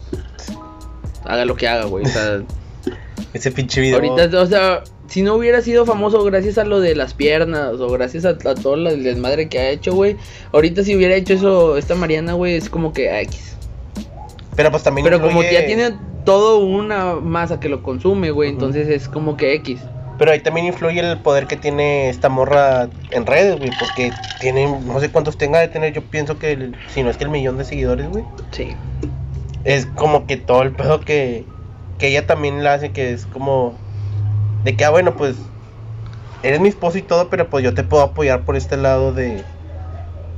Haga lo que haga, güey. O sea, (laughs) Ese pinche video. ahorita, o sea, si no hubiera sido famoso gracias a lo de las piernas o gracias a, a todo el desmadre que ha hecho, güey. Ahorita si hubiera hecho eso esta Mariana, güey, es como que X. Pero pues también. Pero como que ya tiene todo una masa que lo consume, güey, entonces es como que X. Pero ahí también influye el poder que tiene esta morra en redes, güey. Porque tiene, no sé cuántos tenga de tener. Yo pienso que, el- si no es que el millón de seguidores, güey. Sí. Es como que todo el pedo que, que ella también la hace, que es como. De que, ah, bueno, pues. Eres mi esposo y todo, pero pues yo te puedo apoyar por este lado de.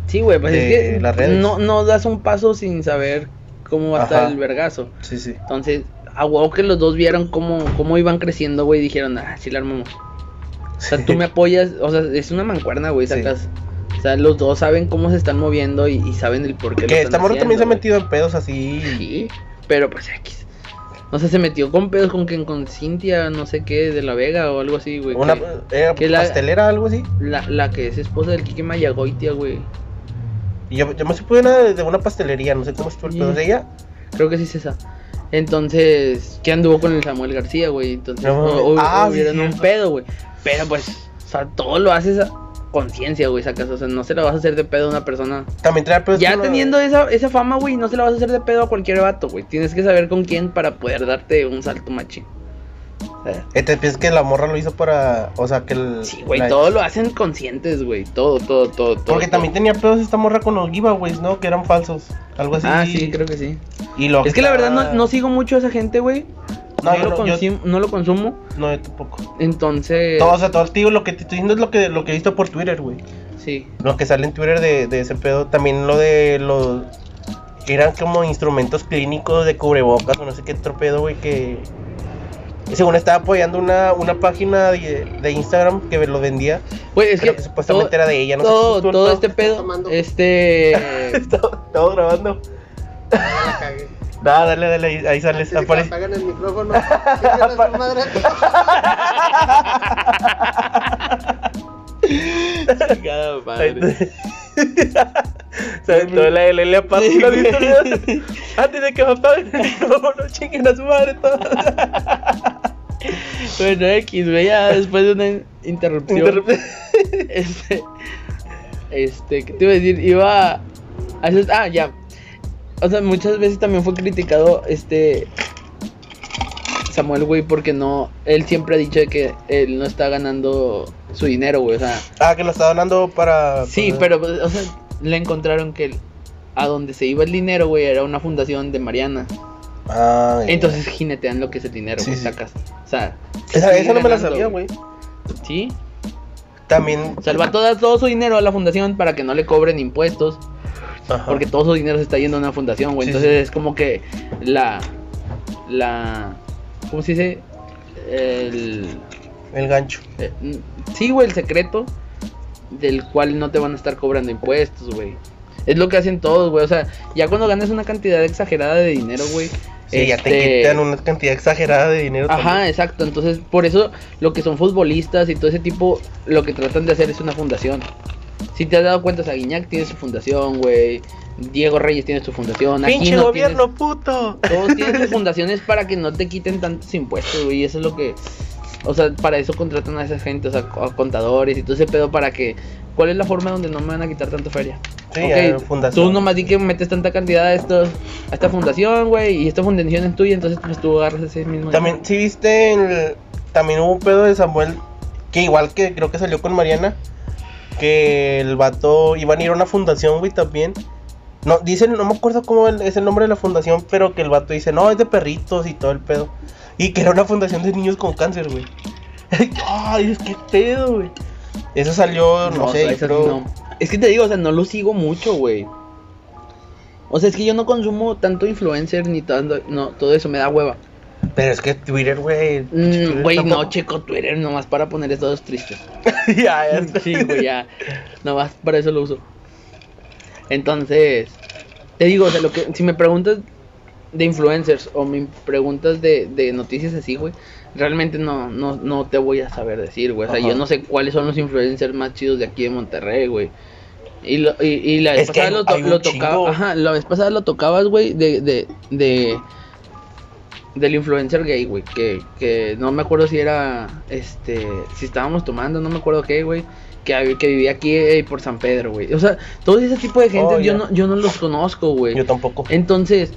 Sí, güey, pues de es que no, no das un paso sin saber cómo va a estar el vergazo. Sí, sí. Entonces, a huevo que los dos vieron cómo, cómo iban creciendo, güey, dijeron, ah, sí la armamos. O sea, tú me apoyas, o sea, es una mancuerna, güey, Sí. sacas. O sea, los dos saben cómo se están moviendo y, y saben el por qué. Que esta morra también se ha metido en pedos así. Sí, pero pues X. O sea, se metió con pedos con que con Cintia, no sé qué, de la Vega o algo así, güey. Una que- era que la- pastelera, algo así. la, la que es esposa del Kike Mayagoitia, güey. Y yo, yo me supe una de, una pastelería, no sé cómo estuvo el pedo de ella. Creo que sí es esa. Entonces, que anduvo con el Samuel García, güey. Entonces, No, o- o- ah, sí, un pedo, güey. Pero pues, o sea, todo lo haces a conciencia, güey, sacas. O sea, no se la vas a hacer de pedo a una persona. También trae pedos ya teniendo esa, esa fama, güey, no se la vas a hacer de pedo a cualquier vato, güey. Tienes que saber con quién para poder darte un salto machín. Sea, Este, piensas que la morra lo hizo para. O sea, que el. sí, güey, la- todo lo hacen conscientes, güey. Todo, todo, todo, todo. Porque todo. también tenía pedos esta morra con los giveaways, ¿no? Que eran falsos. Algo así. Ah, sí, creo que sí. Y lo Es que la verdad no, no sigo mucho a esa gente, güey. No, lo no, yo- no lo consumo. No, yo tampoco. Entonces. Todo, o sea, todo, tío, lo que te estoy diciendo es lo que, lo que he visto por Twitter, güey. Sí. Lo que sale en Twitter de, de ese pedo. También lo de los. Eran como instrumentos clínicos de cubrebocas o no sé qué otro pedo, güey, que. Según estaba apoyando una, una página de, de Instagram que lo vendía. Güey, es que, que supuestamente todo, era de ella, no sé todo, el todo este pedo, tomando. este, (laughs) Estaba, estaba grabando. La cagué. (laughs) Nada, dale, dale, ahí, ahí sales. Antes de que apagan el micrófono. (laughs) su madre. chingada Ahí madre. (laughs) Toda la LL aparte Sí, ¿lo has visto? güey. (laughs) Antes de que me apaguen el micrófono, chinguen a su madre todo. (laughs) Bueno, X, güey, ya después de una interrupción, este, este, ¿qué te iba a decir? Iba a hacer, ah, ya, o sea, muchas veces también fue criticado, este, Samuel, güey, porque no, él siempre ha dicho que él no está ganando su dinero, güey, o sea, Ah, que lo estaba donando para. Sí, para- pero, o sea, le encontraron que a donde se iba el dinero, güey, era una fundación de Mariana. Ah. Entonces jinetean lo que es el dinero, Sí, güey, sí. sacas. O sea, Esa, no me la sabía, güey. Sí. También. O sea, el vato da todo su dinero a la fundación para que no le cobren impuestos. Ajá. Porque todo su dinero se está yendo a una fundación, güey. Sí, Entonces es como que la. La. ¿Cómo se dice? El. El gancho. eh, sí, güey, el secreto del cual no te van a estar cobrando impuestos, güey. Es lo que hacen todos, güey. O sea, ya cuando ganas una cantidad exagerada de dinero, güey. Sí, ya te este, quitan una cantidad exagerada de dinero. Ajá, también. exacto. Entonces, por eso lo que son futbolistas y todo ese tipo, lo que tratan de hacer es una fundación. Si te has dado cuenta, Saguiñac tiene su fundación, güey. Diego Reyes tiene su fundación. ¡Pinche Aquino gobierno, puto! todos tienen sus (laughs) fundaciones para que no te quiten tantos impuestos, güey. Y eso es lo que. O sea, para eso contratan a esa gente, o sea, a contadores y todo ese pedo para que. ¿Cuál es la forma donde no me van a quitar tanto feria? Sí, Ok, ya, fundación. Tú nomás di que metes tanta cantidad a, estos, a esta fundación, güey, y esta fundación es tuya, entonces pues tú agarras ese mismo. También, si viste, el- también hubo un pedo de Samuel, que igual que creo que salió con Mariana, que el vato iban a ir a una fundación, güey, también. No, dicen, no me acuerdo cómo es el nombre de la fundación, pero que el vato dice, no, es de perritos y todo el pedo. Y que era una fundación de niños con cáncer, güey. (laughs) Ay, es que pedo, güey. Eso salió, no, sé, creo- no. Es que te digo, o sea, no lo sigo mucho, güey. O sea, es que yo no consumo tanto influencer ni tanto, no, todo eso me da hueva. Pero es que Twitter, güey. Mm, Güey, no checo Twitter nomás para poner estados tristes. (laughs) ya, ya. Sí, güey, ya. Nomás para eso lo uso. Entonces, te digo, o sea, lo que, si me preguntas de influencers o me preguntas de, de noticias así, güey, realmente no, no, no te voy a saber decir, güey. O sea, Ajá. yo no sé cuáles son los influencers más chidos de aquí de Monterrey, güey. Y, lo, y, y la vez pasada lo, to- lo tocaba, ajá, la vez pasada lo tocabas, güey, de, de, de, del influencer gay, güey, que, que no me acuerdo si era, este, si estábamos tomando, no me acuerdo qué, güey, que, que vivía aquí eh, por San Pedro, güey. O sea, todo ese tipo de gente Oh, yo no, yo no los conozco, güey. Yo tampoco. Entonces,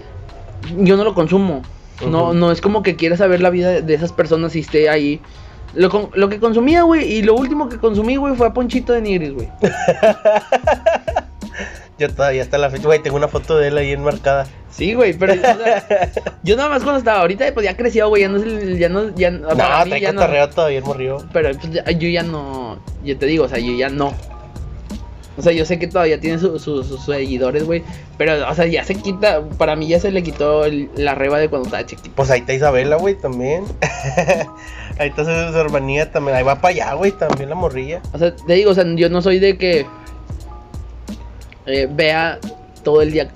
yo no lo consumo. No, no es como que quiera saber la vida de esas personas si esté ahí. Lo, con- lo que consumía, güey, y lo último que consumí, güey, fue a Ponchito de Nigris, güey. Yo todavía hasta la fecha, güey, tengo una foto de él ahí enmarcada. Sí, güey, pero o sea, (laughs) yo nada más cuando estaba ahorita, pues ya creció, güey, ya no es el- ya no, ya No, para mí ya no- todavía morrió. pero pues, ya- yo ya no, yo te digo, o sea, yo ya no. O sea, yo sé que todavía tiene su- su- sus seguidores, güey, pero, o sea, ya se quita, para mí ya se le quitó el- la reba de cuando estaba chiquito. Pues ahí está Isabela, güey, también. (laughs) ahí está su, su hermanía también. Ahí va para allá, güey, también la morrilla. O sea, te digo, o sea, yo no soy de que eh, vea todo el día,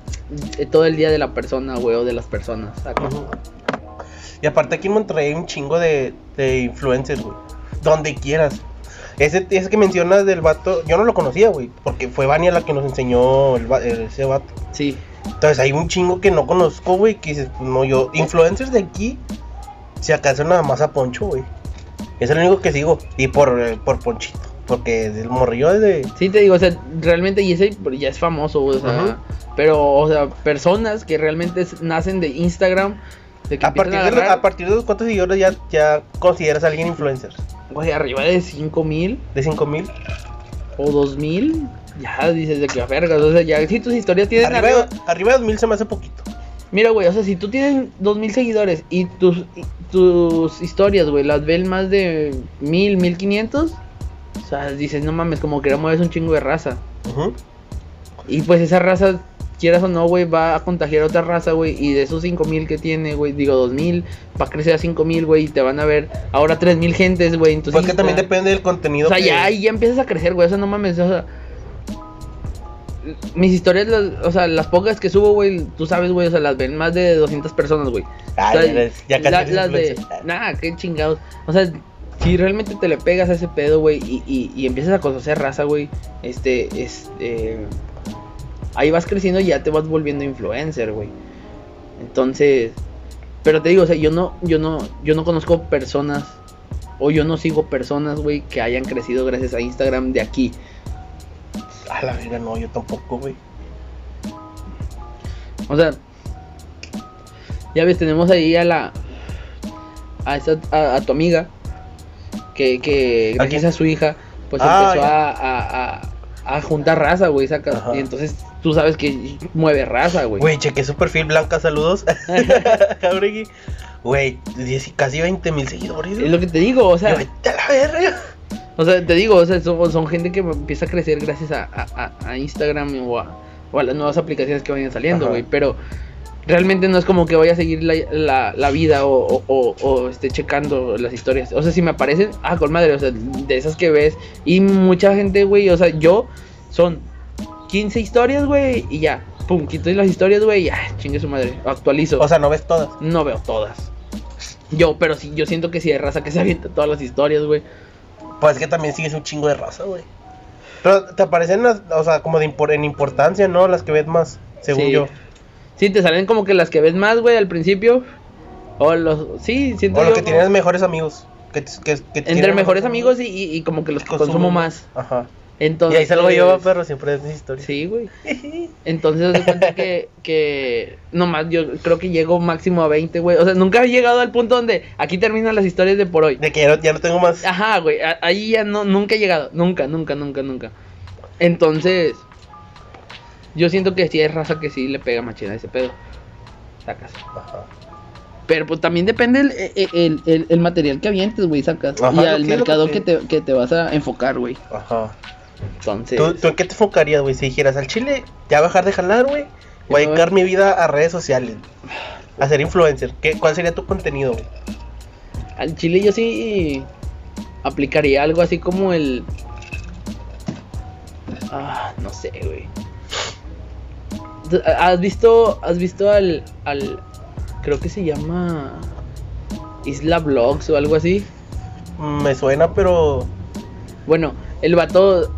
eh, todo el día de la persona, güey, o de las personas. Y aparte aquí en Monterrey hay un chingo de, de influencers, güey. Donde quieras. Ese, ese que mencionas del vato, yo no lo conocía, güey. Porque fue Vania la que nos enseñó el, ese vato. Sí. Entonces hay un chingo que no conozco, güey. Que dices, pues, no, yo. Influencers de aquí, si acaso nada más a Poncho, güey. Es el único que sigo. Y por, por Ponchito. Porque el morrillo de. Sí, te digo, o sea, realmente, y ese ya es famoso, güey, o sea, Ujú. pero, o sea, personas que realmente nacen de Instagram, de que A partir, de, a partir de los cuantos seguidores ya, ya consideras a alguien influencer. Güey, arriba de 5 mil De 5000. o 2 mil, ya dices de que a vergas, o sea, ya si tus historias tienen Arriba, arriba, de- arriba de 2000 se me hace poquito. mira, güey, o sea, si tú tienes 2 mil seguidores y tus, y tus historias, güey, las ven más de 1000, 1500, o sea, dices, no mames, como que mueves un chingo de raza. Ujú. Y pues esa raza, quieras o no, güey, va a contagiar a otra raza, güey. Y de esos 5000 que tiene, güey, digo 2000, va a crecer a 5000, güey. Y te van a ver ahora 3000 gentes, güey. Entonces, Porque también ya- depende del contenido. O sea, que- ya ahí ya empiezas a crecer, güey. O sea, no mames, o sea. Mis historias, las- o sea, las pocas que subo, güey, tú sabes, güey, o sea, las ven más de 200 personas, güey. Ah, O sea, ya casi la- las de, nada, qué chingados. O sea, si realmente te le pegas a ese pedo, güey, y, y, y empiezas a conocer raza, güey, este, este, ahí vas creciendo y ya te vas volviendo influencer, güey. Entonces, pero te digo, o sea, yo no, yo no, yo no conozco personas, o yo no sigo personas, güey, que hayan crecido gracias a Instagram de aquí. A la verga, no, yo tampoco, güey. O sea, ya ves, tenemos ahí a la. a, esa, a, a tu amiga. Que, que ¿A gracias a su hija, pues Ah, empezó a, a, juntar raza, güey. Y entonces tú sabes que mueve raza, güey. Güey, chequé su perfil blanca, saludos. (laughs) Jauregui. Güey, casi 20 mil seguidores. Es lo que te digo, o sea, vete a la verga. o sea, te digo, o sea, son, son gente que empieza a crecer gracias a, a- Instagram o a, o a las nuevas aplicaciones que vayan saliendo, güey. Pero realmente no es como que vaya a seguir la, la- la vida o, o, o- o esté checando las historias. O sea, si me aparecen, ah, con madre, o sea, de esas que ves. Y mucha gente, güey, o sea, yo son 15 historias, güey, y ya. Pum, quito las historias, güey, y ya, chingue su madre. Actualizo. O sea, no ves todas. no veo todas. Yo, pero sí, yo siento que sí hay raza que se avienta todas las historias, güey. Pues es que también sigues un chingo de raza, güey. Pero te aparecen las, o sea, como de impor- en importancia, ¿no? Las que ves más, según Sí. yo. Sí, te salen como que las que ves más, güey, al principio. O los. Sí, siento O yo los que como- tienes mejores amigos. Que, que- que Entre mejores amigos y, y- y como que los que consumo más. Ajá. Entonces. y ahí salgo yo, perro, siempre es mi historia. Sí, güey. (laughs) Entonces, de cuenta que, que. Nomás, yo creo que llego máximo a 20, güey. O sea, nunca he llegado al punto donde aquí terminan las historias de por hoy. De que ya no, ya no tengo más. Ajá, güey. Ahí ya no, nunca he llegado. Nunca, nunca, nunca, nunca. Entonces, yo siento que sí hay raza que sí le pega machina a ese pedo. Sacas. Ajá. Pero pues también depende el, el, el- el- el material que avientes, güey, sacas. Ajá, y al mercado que que te, que te vas a enfocar, güey. Ajá. Entonces, ¿Tú, ¿Tú en qué te enfocarías, güey? Si dijeras al chile, ya dejar de jalar, güey. Voy a Ya, dedicar mi vida a redes sociales. A ser influencer. ¿Qué, ¿Cuál sería tu contenido, güey? al chile yo sí aplicaría algo así como el... Ah, no sé, güey. ¿Tú- ¿Has visto, has visto al, al, creo que se llama Isla Vlogs o algo así? Me suena, pero. Bueno, el vato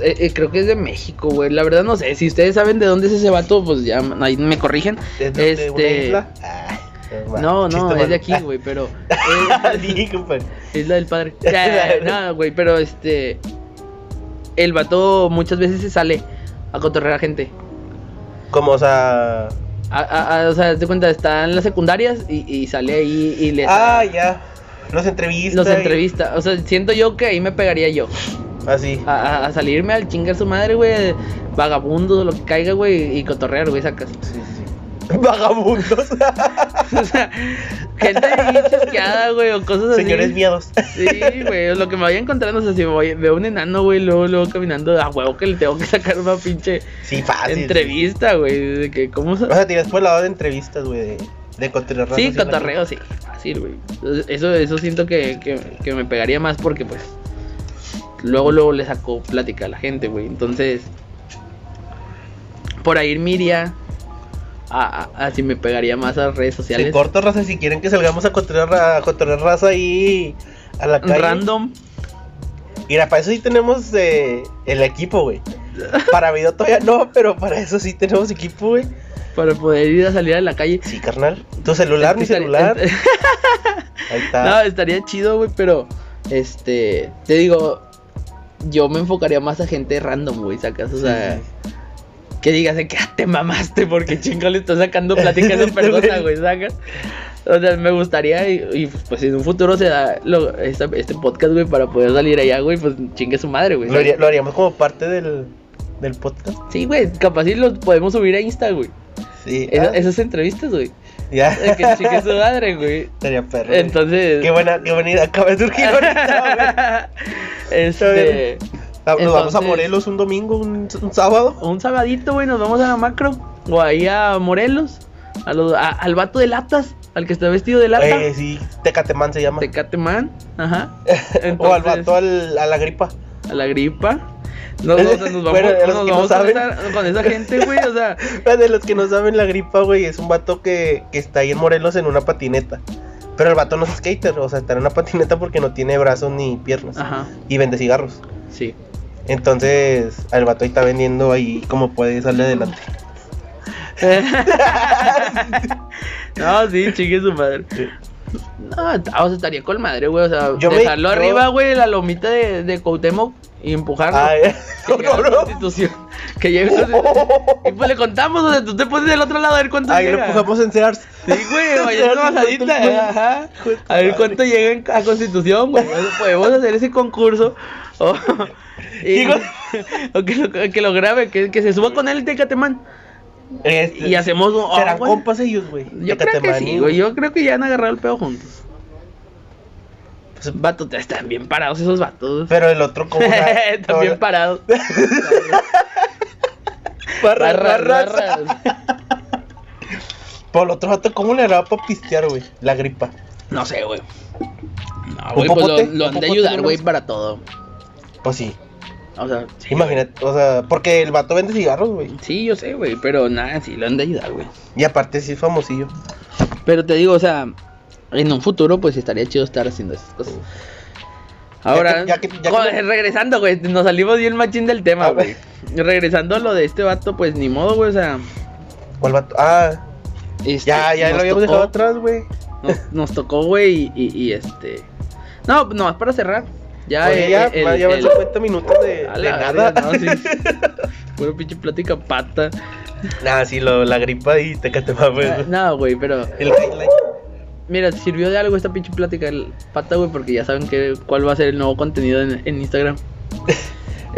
eh, eh, creo que es de México, güey. La verdad no sé. Si ustedes saben de dónde es ese vato, pues ya ahí me corrigen. ¿Es de, de una Este- isla? Ay, No, no, chiste es malo. de aquí, güey, pero (laughs) Ah, es, sí, compadre. es la del padre. No, güey, pero este el vato muchas veces se sale a cotorrear a gente. Como, o sea. A- a- a- o sea, te cuenta, está en las secundarias y, y sale ahí y le Ah, ya. Los entrevistas. los y- entrevista. O sea, siento yo que ahí me pegaría yo. Así. A, a- a salirme al chingar su madre, güey. Vagabundo, lo que caiga, güey. Y cotorrear, güey, sacas. Sí, sí, sí. (laughs) Vagabundos. (laughs) o sea, gente ahí chasqueada, güey, o cosas así. Señores miedos. Sí, güey, lo que me vaya encontrando, o sea, si me voy, veo un enano, güey, luego, luego caminando, a huevo que le tengo que sacar una pinche Sí, fácil. entrevista, güey, de que, ¿cómo se...? O sea, tiras por el lado de entrevistas, güey. De, cotorreo. Sí, la- cotorreo, sí, fácil, güey. Eso, eso siento que, que, que me pegaría más porque, pues, luego, luego le sacó plática a la gente, güey. Entonces, por ahí me iría a, a- así me pegaría más a redes sociales. Se corta raza si quieren que salgamos a cotorrear, a cotorrear raza ahí a la calle. Random. Mira, para eso sí tenemos eh, el equipo, güey. Para video todavía no, pero para eso sí tenemos equipo, güey. Para poder ir a salir a la calle. Sí, carnal. Tu celular, mi celular. Ahí (laughs) No, está. estaría chido, güey, pero este, te digo, yo me enfocaría más a gente random, güey, sacas, o sea, Sí, que digas de que ah, te mamaste porque (laughs) chingo le estás sacando plática a esa persona, güey, sacas. O sea, me gustaría y, y, pues en un futuro se da lo- esta- este podcast, güey, para poder salir allá, güey, pues chingue su madre, güey. Lo, haría- lo haríamos como parte del, del podcast. Sí, güey, capaz sí los podemos subir a Insta, güey. Sí. Esa- ah, Esas entrevistas, güey. Ya. Que chingue su madre, güey. Estaría perro. güey. Entonces. Qué buena, qué buena idea. Acaba de surgir ahorita, (laughs) este. güey. Ah, Nos vamos a Morelos un domingo, un, un sábado. Un sabadito, güey, nos vamos a la macro. O ahí a Morelos. A los, a- al vato de latas. Al que está vestido de lata. Eh, sí, Tecatemán se llama. Tecateman. Ajá. (laughs) o al vato al- a la gripa. A la gripa. No, no, o sea, nos (laughs) vamos, Bueno, de los nos que no vamos con, esa, con esa gente, güey. O sea, (laughs) De los que no saben, la gripa, güey, es un vato que, que está ahí en Morelos en una patineta. Pero el vato no es skater, o sea, está en una patineta porque no tiene brazos ni piernas. ajá. Y vende cigarros. Sí. Entonces, el vato ahí está vendiendo ahí como puede salir adelante. (laughs) no, sí, chingue su madre. Sí. (laughs) No, o sea, estaría con madre, güey. O sea, Yo me- dejarlo yo- arriba, güey, la lomita de, de Cuauhtémoc y empujarlo. Ay, (laughs) Que llegue a (laughs) no, la no. Constitución. Que llegue Constitución. Y pues le contamos, o sea, tú te pones del otro lado a ver cuánto Ahí lo llega. empujamos en Sears. Sí, güey, vaya bajadita. Ajá. A ver cuánto llega en- a Constitución, güey. Podemos hacer ese concurso. O, y- o que, lo, que lo grabe, que, que se suba con él el Tecatemán. Este, Y hacemos. Serán oh, güey. compas ellos, güey. Yo creo que sí, güey. Yo creo que ya han agarrado el pedo juntos. Vato, te- están bien parados esos vatos. Pero el otro, como. (laughs) están bien parados. (laughs) Por el otro vato, ¿cómo le hará para pistear, güey? La gripa. No sé, güey. No, ¿Un güey, pues lo, lo ¿Un han de ayudar, güey, para todo. Pues sí. O sea, sí, Imagínate, o sea, porque el vato vende cigarros, güey. Sí, yo sé, güey, pero nada, sí, lo han de ayudar, güey. Y aparte, sí es famosillo. Pero te digo, o sea, en un futuro, pues estaría chido estar haciendo esas cosas. Ahora, Ya que- ya que- ya que- joder, regresando, güey, nos salimos bien machín del tema, güey. Regresando a lo de este vato, pues ni modo, güey, o sea. ¿Cuál vato? Ah, este, ya, ya lo habíamos tocó- dejado atrás, güey. Nos, nos tocó, güey, y, y, y, este. No, nomás para cerrar. Ya, Oye, eh, ya, el- ya van el- 50 minutos de, a de nada. verga, no, sí. (laughs) Puro pinche plática pata. Nah, sí, lo, la gripa y te catema, güey. Ah, No, güey, pero. El highlight. Mira, sirvió de algo esta pinche plática del pata, güey, porque ya saben que, cuál va a ser el nuevo contenido en, en Instagram. (laughs)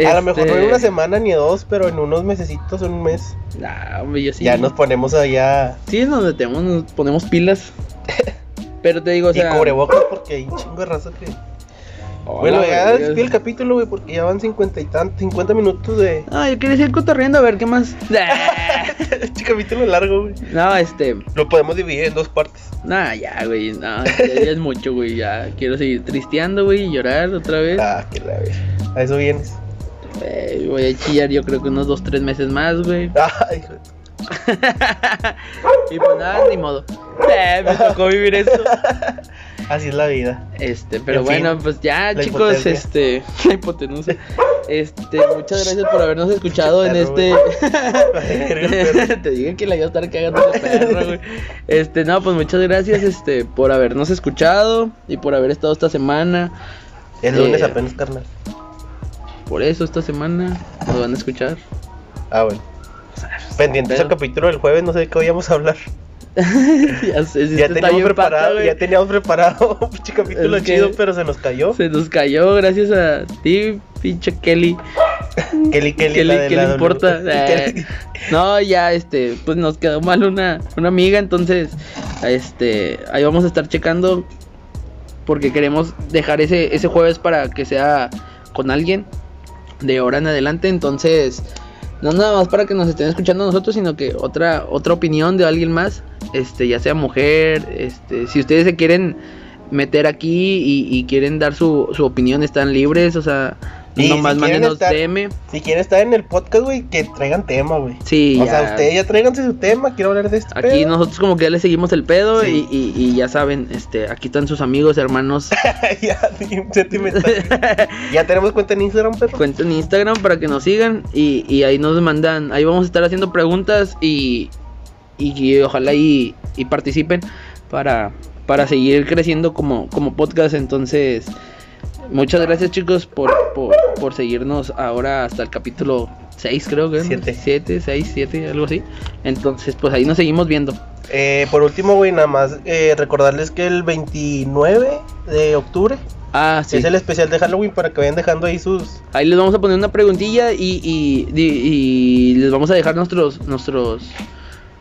A lo mejor no en Este, una semana ni dos, pero en unos mesecitos, un mes. Nah, hombre, yo sí. Ya nos ponemos allá. Sí, nos metemos, nos ponemos pilas. (laughs) Pero te digo, o sea. y cubrebocas porque hay un chingo de raza que. Hola, bueno, ya despide el capítulo, güey, porque ya van 50 y tantos, 50 minutos de. Ah, yo quería seguir cotorreando a ver qué más. (laughs) este capítulo largo, güey. no, este. Lo podemos dividir en dos partes. Nah, ya, güey. No, ya, ya es mucho, güey. Ya quiero seguir tristeando, güey, y llorar otra vez. Ah, que la vez. A eso vienes. Eh, voy a chillar, yo creo que unos 2, 3 meses más, güey. (laughs) Ay, hijo (laughs) y pues nada, ni modo. Eh, me tocó vivir esto. Así es la vida. Este, pero En fin, bueno, pues ya, chicos, hipotenusa. este, (laughs) la hipotenusa. Este, muchas gracias por habernos escuchado en este. (laughs) Te dije que la iba a estar cagando de perro, güey. Este, no, pues muchas gracias, este, por habernos escuchado y por haber estado esta semana. El lunes Eh, apenas, carnal. Por eso esta semana nos van a escuchar. Ah, bueno. Pendientes al capítulo del jueves, no sé de qué vayamos a hablar. (laughs) ya sé, si ya esto está teníamos pata, preparado, ya teníamos preparado (laughs) un pinche capítulo Es chido, pero se nos cayó. Se nos cayó gracias a ti, pinche Kelly. Kelly, Kelly, ¿Qué la le, de qué le importa? Eh, (laughs) Kelly. no, ya, este, pues nos quedó mal una, una amiga, entonces, este, ahí vamos a estar checando porque queremos dejar ese, ese jueves para que sea con alguien de ahora en adelante, entonces, no nada más para que nos estén escuchando nosotros, sino que otra, otra opinión de alguien más, este, ya sea mujer, este, si ustedes se quieren meter aquí y, quieren dar su, su opinión, están libres, o sea, Y nomás si quieren mándenos DM. Si quieren estar en el podcast, güey, que traigan tema, güey. Sí, o ya. sea, ustedes ya tráiganse su tema, quiero hablar de esto. Aquí nosotros como que ya le seguimos el pedo Sí. y, y- y ya saben, este, aquí están sus amigos, hermanos. (laughs) ya, ya tenemos cuenta en Instagram, perro. Cuenta en Instagram para que nos sigan y, y ahí nos mandan, ahí vamos a estar haciendo preguntas y, y, y ojalá y, y participen para, para seguir creciendo como, como podcast. Entonces, muchas gracias chicos por, por, por seguirnos ahora hasta el capítulo 6 creo que. Siete. 7, 6, 7, algo así. Entonces, pues ahí nos seguimos viendo. Eh, por último, güey, nada más eh, recordarles que el 29 de octubre Ah, sí. es el especial de Halloween para que vayan dejando ahí sus. Ahí les vamos a poner una preguntilla y, y, y- y les vamos a dejar nuestros nuestros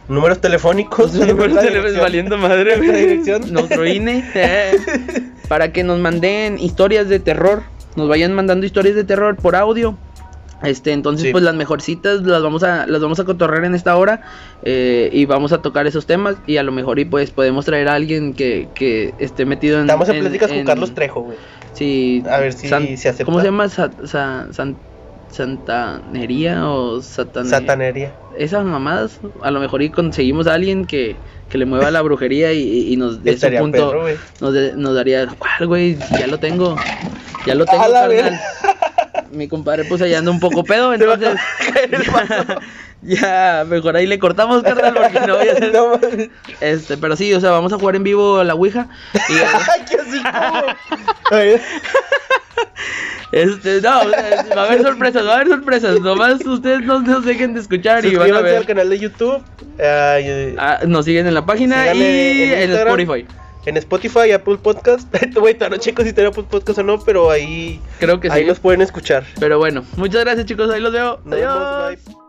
Números telefónicos. (laughs) Números dirección. valiendo madre. Nuestro INE. (laughs) eh, para que nos manden historias de terror. Nos vayan mandando historias de terror por audio. Este, entonces, Sí. pues las mejorcitas las vamos a, las vamos a cotorrear en esta hora. eh, y vamos a tocar esos temas. Y a lo mejor y pues podemos traer a alguien que, que esté metido en. Estamos en, en- pláticas con Carlos Trejo, güey. Sí. A ver si se acepta. ¿Cómo se llama? Sa- sa- san- santanería o satanería. Satanería. Esas mamadas, a lo mejor y conseguimos a alguien que, que le mueva la brujería y, y nos su Estaría punto. perro, güey. nos, de- nos daría, ¿cuál, güey? Si ya lo tengo. Ya lo tengo, carnal. (laughs) Mi compadre, pues allá anda un poco pedo, (laughs) entonces. (laughs) ya, mejor ahí le cortamos, carnal, porque no voy a hacer. No mames. Este, pero sí, o sea, vamos a jugar en vivo la Ouija. Y, Este, no, o sea, va a haber sorpresas, va a haber sorpresas. Nomás ustedes no nos dejen de escuchar y van a Suscríbanse al ver. canal de YouTube. eh, Ah, nos siguen en la página y en. Spotify. En Spotify, Apple Podcast. (laughs) Güey, todavía no checo si tiene Apple Podcast o no, pero ahí, Creo que ahí sí. nos pueden escuchar. Pero bueno, muchas gracias chicos, ahí los veo. Nos vemos, Adiós. bye.